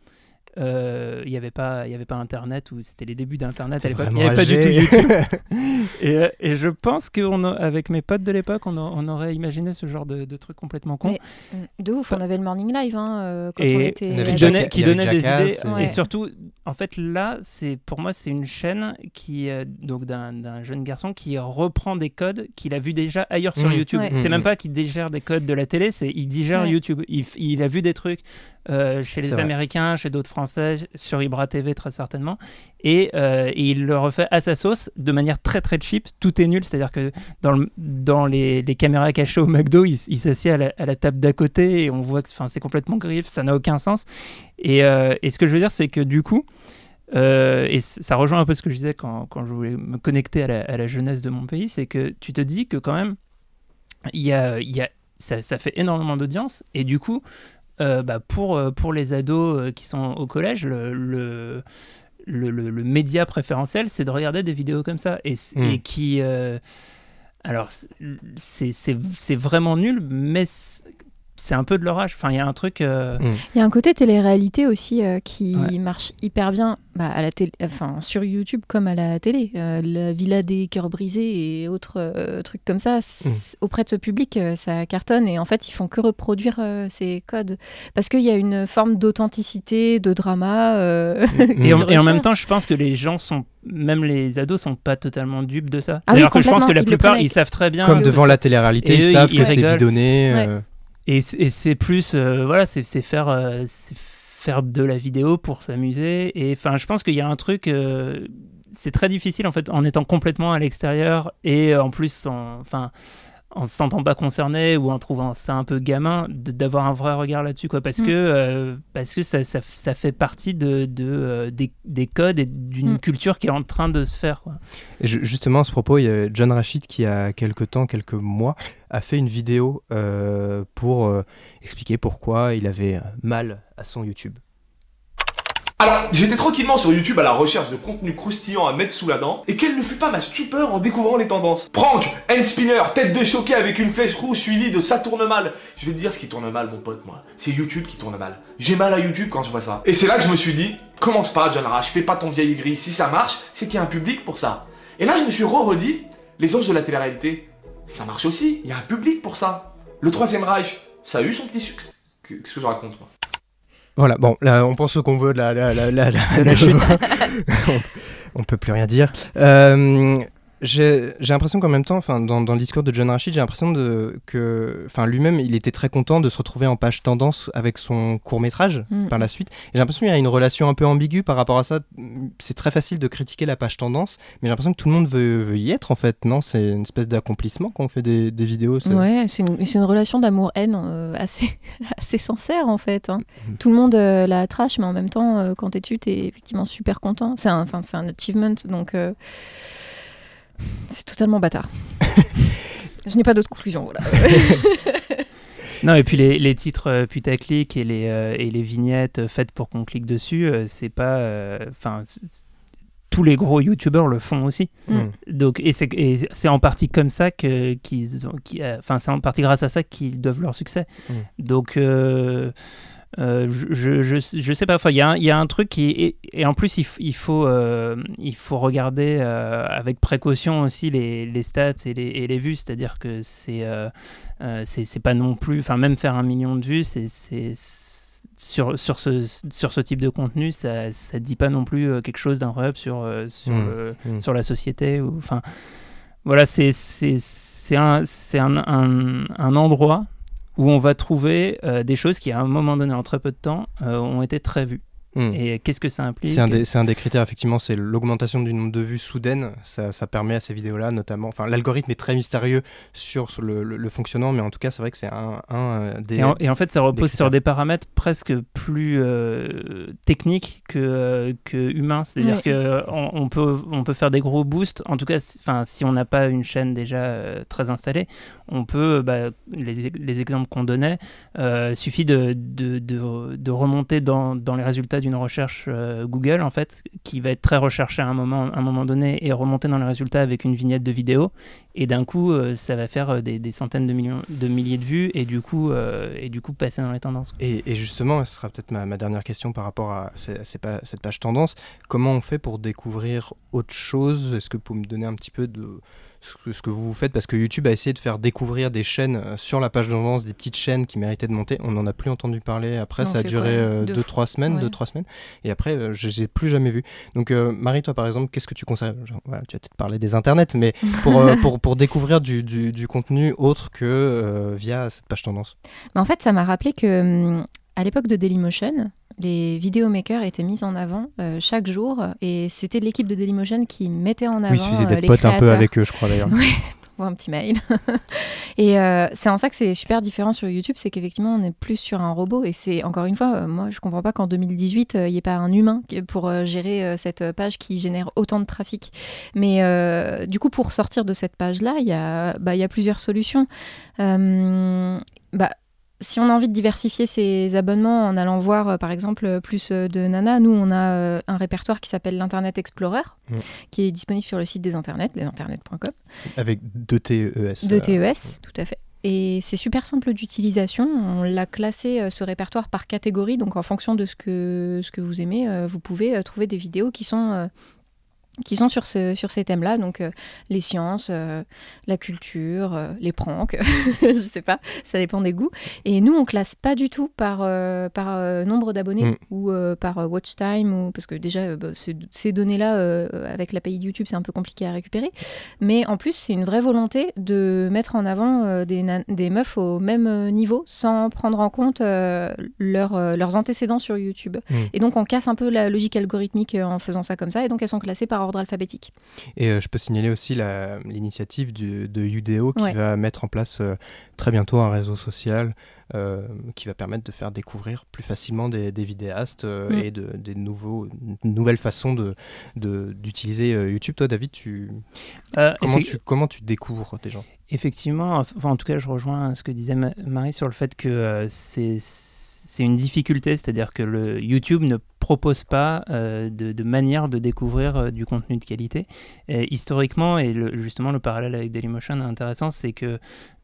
euh, il n'y avait, pas- il y avait pas Internet, ou c'était les débuts d'Internet à l'époque. Il n'y avait pas du tout. YouTube. et, euh, et je pense qu'avec mes potes de l'époque, on, aurait imaginé ce genre de, de truc complètement con. Mais, mm, de ouf, on avait le morning live hein, euh, quand on et était. On avait qui donnait, qui donnait des idées. et- surtout, en fait, là, c'est pour moi, c'est une chaîne qui, euh, donc d'un jeune garçon qui reprend des codes qu'il a vu déjà ailleurs sur Mmh. YouTube. Ouais. C'est Mmh. même pas qu'il digère des codes de la télé, c'est il digère Ouais. YouTube. Il, a vu des trucs euh, chez les. Américains, chez d'autres Français, sur Ibra TV très certainement, et, euh, et il le refait à sa sauce de manière très très cheap. Tout est nul, c'est-à-dire que dans, dans les, caméras cachées au McDo, il, s'assied à la, table d'à côté et on voit que c'est complètement griffe, ça n'a aucun sens. Et, euh, et ce que je veux dire, c'est que du coup, euh, et ça rejoint un peu ce que je disais quand, quand je voulais me connecter à la, jeunesse de mon pays, c'est que tu te dis que quand même, il y a, y a, ça, ça fait énormément d'audience, et du coup, euh, bah, pour, euh, pour les ados euh, qui sont au collège, le, le, le, média préférentiel, c'est de regarder des vidéos comme ça, et, c- Mm. et qui... euh, alors, c'est- vraiment nul, mais c'est un peu de leur âge. Enfin, il y a un truc. euh, Il y a un côté télé-réalité aussi euh, qui Ouais. marche hyper bien bah, à la télé, enfin, sur YouTube comme à la télé. Euh, la Villa des cœurs brisés et autres euh, trucs comme ça, Mm. auprès de ce public, euh, ça cartonne et en fait, ils font que reproduire euh, ces codes. Parce qu'il y a une forme d'authenticité, de drama. euh, Et en, qu'ils et en même temps, je pense que les gens sont, même les ados, sont pas totalement dupes de ça. Ah oui, que je pense que la ils plupart, ils savent très bien. Comme devant la télé-réalité, ils eux, savent que c'est bidonné. Ouais. euh, Et, c'est plus, euh, voilà, c'est faire, euh, faire de la vidéo pour s'amuser. Et enfin, je pense qu'il y a un truc, euh, c'est très difficile en fait, en étant complètement à l'extérieur et euh, en plus, en- enfin, en se sentant pas concerné ou en trouvant ça un peu gamin, d'avoir un vrai regard là-dessus, quoi. Parce Mm. que, euh, parce que ça, ça, ça fait partie de, de, euh, des, des codes et d'une Mm. culture qui est en train de se faire, quoi. Et ju- justement, à ce propos, il y a John Rachid qui, a quelques temps, quelques mois, a fait une vidéo euh, pour euh, expliquer pourquoi il avait mal à son YouTube. Alors, j'étais tranquillement sur YouTube à la recherche de contenu croustillant à mettre sous la dent, et quelle ne fut pas ma stupeur en découvrant les tendances. Prank, hand spinner, tête de choqué avec une flèche rouge suivie de ça tourne mal. Je vais te dire ce qui tourne mal, mon pote, moi. C'est YouTube qui tourne mal. J'ai mal à YouTube quand je vois ça. Et c'est là que je me suis dit, commence pas, John Rash, fais pas ton vieil gris. Si ça marche, c'est qu'il y a un public pour ça. Et là, je me suis re-redit, les anges de la télé-réalité, ça marche aussi, il y a un public pour ça. Le troisième Reich, ça a eu son petit succès. Qu'est-ce que je raconte, moi? Voilà, bon, là, on pense ce qu'on veut de la, la, la, la, chute. on, on peut plus rien dire. Euh, j'ai l'impression qu'en même temps, enfin, dans, dans le discours de John Rachid, j'ai l'impression que, enfin, lui-même, il était très content de se retrouver en page tendance avec son court métrage Mm. par la suite. J'ai l'impression qu'il y a une relation un peu ambiguë par rapport à ça. C'est très facile de critiquer la page tendance, mais j'ai l'impression que tout le monde veut, veut y être en fait. Non, c'est une espèce d'accomplissement quand on fait des, des vidéos. Ouais, c'est une, relation d'amour-haine euh, assez, assez sincère en fait. hein. Tout le monde euh, la trash, mais en même temps, euh, quand t'es dessus, t'es effectivement super content. C'est un, un achievement, donc euh, c'est totalement bâtard. Je n'ai pas d'autre conclusion, voilà. Non, et puis les, les titres euh, putaclic et les, euh, et les vignettes euh, faites pour qu'on clique dessus, euh, c'est pas. euh, Enfin. tous les gros youtubeurs le font aussi. Mm. Donc, et c'est en partie comme ça que, qu'ils ont. qui, euh, Enfin, c'est en partie grâce à ça qu'ils doivent leur succès. Mm. Donc. Euh, je, je, je sais pas, il y, a un- il y a un truc qui. Et, et en plus, il, faut, euh, il faut regarder euh, avec précaution aussi les, les stats et les, et les vues, c'est-à-dire que c'est c'est pas non plus. Enfin, même faire un million de vues, c'est. Sur, sur, ce, sur ce type de contenu, ça ne dit pas non plus quelque chose d'incroyable sur, sur, Mm. le- Mm. sur la société. Enfin, voilà, c'est un, un, un, un endroit où on va trouver euh, des choses qui, à un moment donné, en très peu de temps, euh, ont été très vues. Mm. Et qu'est-ce que ça implique C'est un, des- c'est un des critères, effectivement, c'est l'augmentation du nombre de vues soudaine. Ça, ça permet à ces vidéos-là, notamment. Enfin, l'algorithme est très mystérieux sur, sur le, le- le fonctionnement, mais en tout cas, c'est vrai que c'est un, un, euh, des. Et en, et en fait, ça repose des sur des paramètres presque plus euh, techniques que, euh, que humains. C'est-à-dire Ouais. que on, peut, on peut faire des gros boosts. En tout cas, si, enfin, si on n'a pas une chaîne déjà euh, très installée, on peut, bah, les, les exemples qu'on donnait, euh, suffit de, de, de, de remonter dans, dans les résultats d'une recherche euh, Google, en fait, qui va être très recherchée à un moment, à un moment donné et remonter dans les résultats avec une vignette de vidéo. Et d'un coup, euh, ça va faire euh, des, centaines de, millions, de milliers de vues et du coup, et du coup passer dans les tendances. Et, justement, ce sera peut-être ma, dernière question par rapport à ces pa- cette page tendance. Comment on fait pour découvrir autre chose? Est-ce que vous pouvez me donner un petit peu de ce que, vous faites Parce que YouTube a essayé de faire découvrir des chaînes euh, sur la page tendance, des petites chaînes qui méritaient de monter. On n'en a plus entendu parler après. Ça a duré quoi Deux 2-3 fois semaines, Ouais. deux, trois semaines. Et après, euh, je les ai plus jamais vus. Donc, euh, Marie, toi par exemple, qu'est-ce que tu conseilles? Genre, voilà, Tu vas peut-être parler des internets, mais pour, euh, pour, pour découvrir du, du- du contenu autre que euh, via cette page tendance. Mais en fait, ça m'a rappelé que hum, à l'époque de Dailymotion, les vidéomakers étaient mis en avant euh, chaque jour et c'était l'équipe de Dailymotion qui mettait en avant oui, il suffisait euh, d'être pote un peu avec eux, je crois d'ailleurs. Ouais, trouve un petit mail. et euh, c'est en ça que c'est super différent sur YouTube, c'est qu'effectivement on est plus sur un robot. Et c'est encore une fois, euh, moi je comprends pas qu'en 2018 euh, il n'y ait pas un humain pour gérer cette page qui génère autant de trafic. Mais du coup, pour sortir de cette page-là, il y, a- bah, y a plusieurs solutions. Bah, si on a envie de diversifier ses abonnements en allant voir, euh, par exemple, euh, plus euh, de Nana, nous, on a un répertoire qui s'appelle l'Internet Explorer, qui est disponible sur le site des internets, lesinternets.com. Avec deux TES. De euh, TES, tout à fait. Et c'est super simple d'utilisation. On l'a classé ce répertoire par catégorie. Donc en fonction de ce que, ce que vous aimez, vous pouvez trouver des vidéos qui sont qui sont sur, ce, sur ces thèmes-là, donc euh, les sciences, euh, la culture, euh, les pranks, je sais pas, ça dépend des goûts. Et nous, on classe pas du tout par, par nombre d'abonnés Mm. ou par watch time, ou, parce que déjà, bah, ces, ces données-là, avec l'API de YouTube, c'est un peu compliqué à récupérer. Mais en plus, c'est une vraie volonté de mettre en avant des, des meufs au même niveau, sans prendre en compte leur, leurs antécédents sur YouTube. Mm. Et donc, on casse un peu la logique algorithmique en faisant ça comme ça, et donc elles sont classées par ordre alphabétique. Et euh, je peux signaler aussi l'initiative de Udeo qui Ouais. va mettre en place euh, très bientôt un réseau social euh, qui va permettre de faire découvrir plus facilement des, des vidéastes euh, Mm. et de, des nouveaux, nouvelles façons de- de- d'utiliser euh, YouTube. Toi, David, tu, Euh, comment, tu, comment tu découvres des gens? Effectivement, enfin, en tout cas, je rejoins ce que disait Ma- Marie sur le fait que euh, c'est c'est une difficulté, c'est-à-dire que le YouTube ne propose pas euh, de, de manière de découvrir euh, du contenu de qualité. Et historiquement, et le- justement le parallèle avec Dailymotion est intéressant, c'est que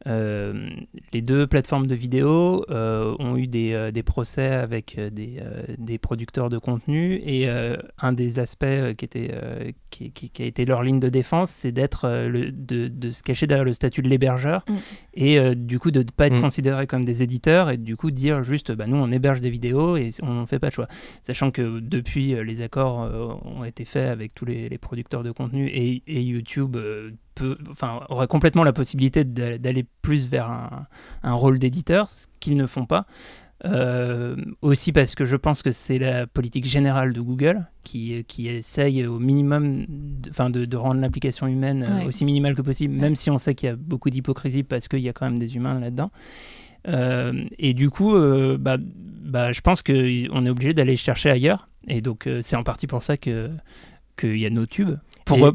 euh, les deux plateformes de vidéo euh, ont eu des, euh, des procès avec des, euh, des producteurs de contenu et euh, un des aspects qui, était, euh, qui, qui- qui a été leur ligne de défense, c'est d'être euh, de, de se cacher derrière le statut de l'hébergeur Mm. et euh, du coup de ne pas être Mm. considérés comme des éditeurs et du coup dire juste bah, nous on héberge des vidéos et on ne fait pas de choix. Sachant que depuis euh, les accords euh, ont été faits avec tous les, les producteurs de contenu et, et YouTube euh, peut, enfin, aurait complètement la possibilité d'a- d'aller plus vers un, un rôle d'éditeur, ce qu'ils ne font pas. Euh, aussi parce que je pense que c'est la politique générale de Google qui, qui essaye au minimum de, de, de rendre l'application humaine Ouais. aussi minimale que possible, même si on sait qu'il y a beaucoup d'hypocrisie parce qu'il y a quand même des humains là-dedans. Euh, et du coup, euh, bah, bah, je pense qu'on est obligé d'aller chercher ailleurs. Et donc, euh, c'est en partie pour ça que qu'il y a nos tubes. Pour, Et-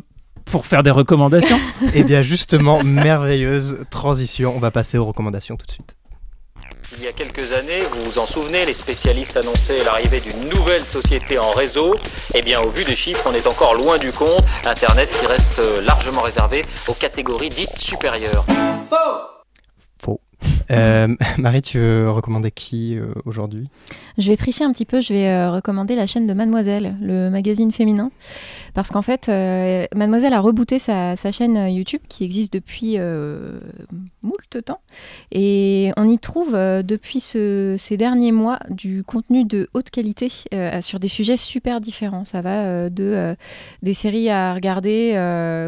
pour faire des recommandations. Eh bien, justement, merveilleuse transition. On va passer aux recommandations tout de suite. Il y a quelques années, vous vous en souvenez, les spécialistes annonçaient l'arrivée d'une nouvelle société en réseau. Eh bien, au vu des chiffres, on est encore loin du compte. Internet qui reste largement réservé aux catégories dites supérieures. Faux. Euh, Marie, tu veux recommander qui euh, aujourd'hui? Je vais tricher un petit peu, je vais euh, recommander la chaîne de Mademoiselle, le magazine féminin. Parce qu'en fait, Mademoiselle a rebooté sa, chaîne YouTube qui existe depuis moult temps. Et on y trouve depuis ce- ces derniers mois du contenu de haute qualité sur des sujets super différents. Ça va de des séries à regarder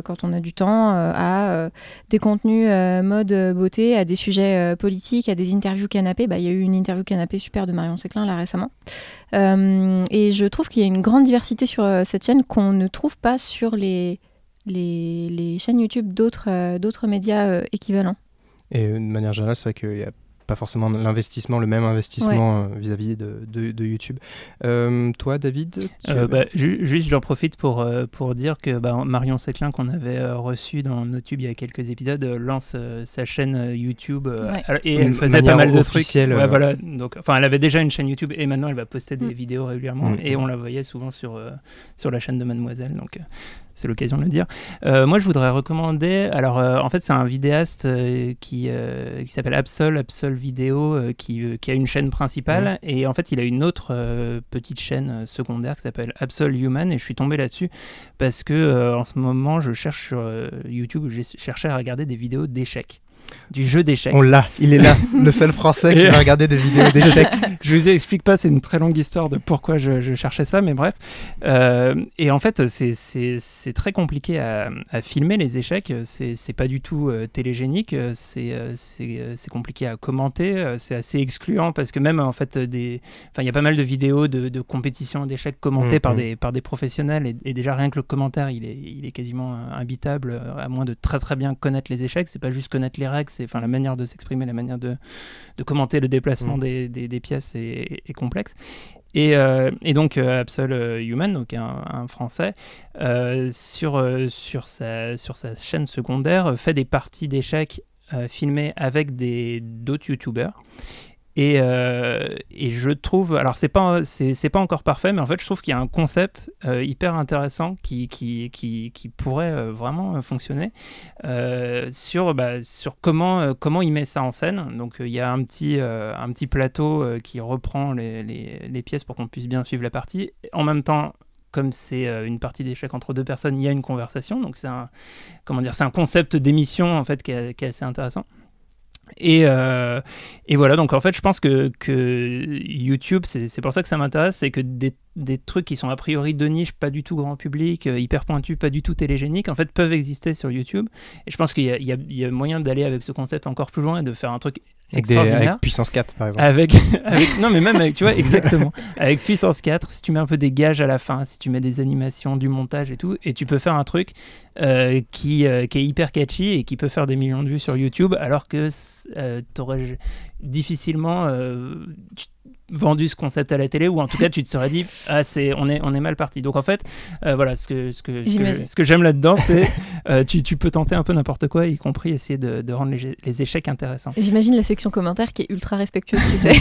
quand on a du temps à des contenus mode beauté, à des sujets euh, politiques, à des interviews canapé. Bah, Il y a eu une interview canapé super de Marion Séclin là récemment. Euh, et je trouve qu'il y a une grande diversité sur euh, cette chaîne qu'on ne trouve pas sur les, les, les chaînes YouTube d'autres euh, médias équivalents. Et de manière générale, c'est vrai qu'il n'y a pas forcément l'investissement, le même investissement euh, vis-à-vis de, de- de YouTube. Euh, toi, David tu Euh, bah, ju- juste, j'en profite pour, euh, pour dire que bah, Marion Séclin, qu'on avait euh, reçu dans YouTube il y a quelques épisodes, lance euh, sa chaîne YouTube euh, Ouais. et elle faisait pas mal de trucs. Ouais, voilà. Donc, enfin, elle avait déjà une chaîne YouTube et maintenant elle va poster des Mm. vidéos régulièrement Mm. et on la voyait souvent sur, euh, sur la chaîne de Mademoiselle. Donc, euh, c'est l'occasion de le dire. Euh, moi, je voudrais recommander. Alors, euh, en fait, c'est un vidéaste euh, qui, qui s'appelle Absol, Absol Vidéo, qui, qui a une chaîne principale. Et en fait, il a une autre petite chaîne secondaire qui s'appelle Absol Human. Et je suis tombé là-dessus parce que en ce moment, je cherche sur YouTube, j'ai cherché à regarder des vidéos d'échecs. Du jeu d'échecs. On l'a, il est là, le seul français qui va regarder des vidéos d'échecs. je vous explique pas, c'est une très longue histoire de pourquoi je, je cherchais ça, mais bref. Euh, et en fait, c'est- très compliqué à, à filmer les échecs. C'est pas du tout euh, télégénique. euh, C'est euh, compliqué à commenter. C'est assez excluant parce que même en fait, des, enfin, il y a pas mal de vidéos de, de compétitions d'échecs commentées par des par des professionnels et, et déjà rien que le commentaire, il est il est quasiment imbitable à moins de très très bien connaître les échecs. C'est pas juste connaître les règles, c'est enfin la manière de s'exprimer, la manière de de commenter le déplacement Mhm. des, des, des pièces est, est complexe. Et, euh, et donc euh, Absol euh, Human, donc un, un français, euh, sur, sur, sa, sur sa chaîne secondaire, fait des parties d'échecs filmées avec des- d'autres youtubeurs. Et, euh, et je trouve, alors c'est pas, pas encore parfait, mais en fait je trouve qu'il y a un concept euh, hyper intéressant qui, pourrait euh, vraiment fonctionner euh, sur, comment, euh, il met ça en scène. Donc il y a un petit, euh, plateau euh, qui reprend les, pièces pour qu'on puisse bien suivre la partie. En même temps, comme c'est euh, une partie d'échecs entre deux personnes, il y a une conversation. Donc c'est un, un concept d'émission en fait qui est assez intéressant. Et, euh, et voilà, donc en fait, je pense que, que YouTube, c'est pour ça que ça m'intéresse, c'est que des, des trucs qui sont a priori de niche, pas du tout grand public, euh, hyper pointus, pas du tout télégéniques, en fait, peuvent exister sur YouTube. Et je pense qu'il y, y a moyen d'aller avec ce concept encore plus loin et de faire un truc Avec, des, extraordinaire. avec puissance 4, par exemple. Avec, avec- non, mais même avec, tu vois, exactement. Avec puissance 4, si tu mets un peu des gages à la fin, si tu mets des animations, du montage et tout, et tu peux faire un truc euh, qui, euh, qui est hyper catchy et qui peut faire des millions de vues sur YouTube, alors que tu aurais difficilement euh, tu- vendu ce concept à la télé, ou en tout cas, tu te serais dit, ah, c'est, on, est, on est mal parti. Donc en fait, euh, voilà, ce que, ce que, ce que, j'aime là-dedans, c'est euh, tu, tu peux tenter un peu n'importe quoi, y compris essayer de, de rendre les, les échecs intéressants. J'imagine la section commentaires qui est ultra respectueuse, tu sais.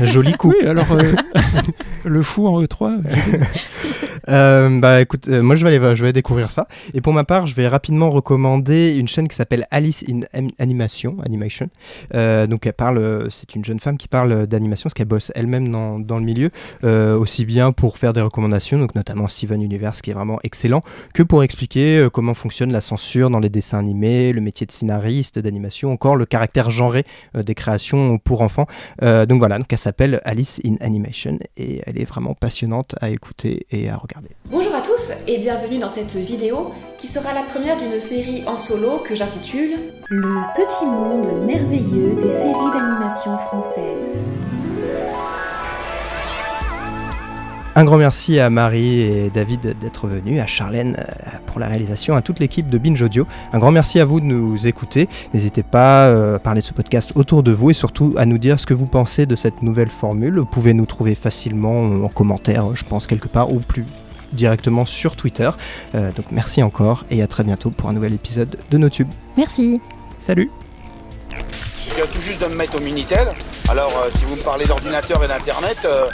Joli coup. Oui, alors euh, le fou en E3. Euh, bah écoute, euh, moi je vais aller je vais découvrir ça. Et pour ma part, je vais rapidement recommander une chaîne qui s'appelle Alice in Animation, Animation. Euh, donc elle parle, euh, c'est une jeune femme qui parle d'animation, parce qu'elle bosse elle-même dans, dans le milieu, euh, aussi bien pour faire des recommandations, donc notamment Steven Universe qui est vraiment excellent, que pour expliquer euh, comment fonctionne la censure dans les dessins animés, le métier de scénariste d'animation, encore le caractère genré euh, des créations pour enfants. Euh, donc voilà, donc elle s'appelle Alice in Animation et elle est vraiment passionnante à écouter et à regarder. Bonjour à tous et bienvenue dans cette vidéo qui sera la première d'une série en solo que j'intitule Le petit monde merveilleux des séries d'animation françaises. Un grand merci à Marie et David d'être venus, à Charlène euh, pour la réalisation, à toute l'équipe de Binge Audio. Un grand merci à vous de nous écouter. N'hésitez pas euh, à parler de ce podcast autour de vous et surtout à nous dire ce que vous pensez de cette nouvelle formule. Vous pouvez nous trouver facilement en commentaire, je pense, quelque part, ou plus directement sur Twitter. Euh, donc merci encore et à très bientôt pour un nouvel épisode de NoTube. Merci. Salut. Je viens tout juste de me mettre au Minitel. Alors, euh, si vous me parlez d'ordinateur et d'internet, euh,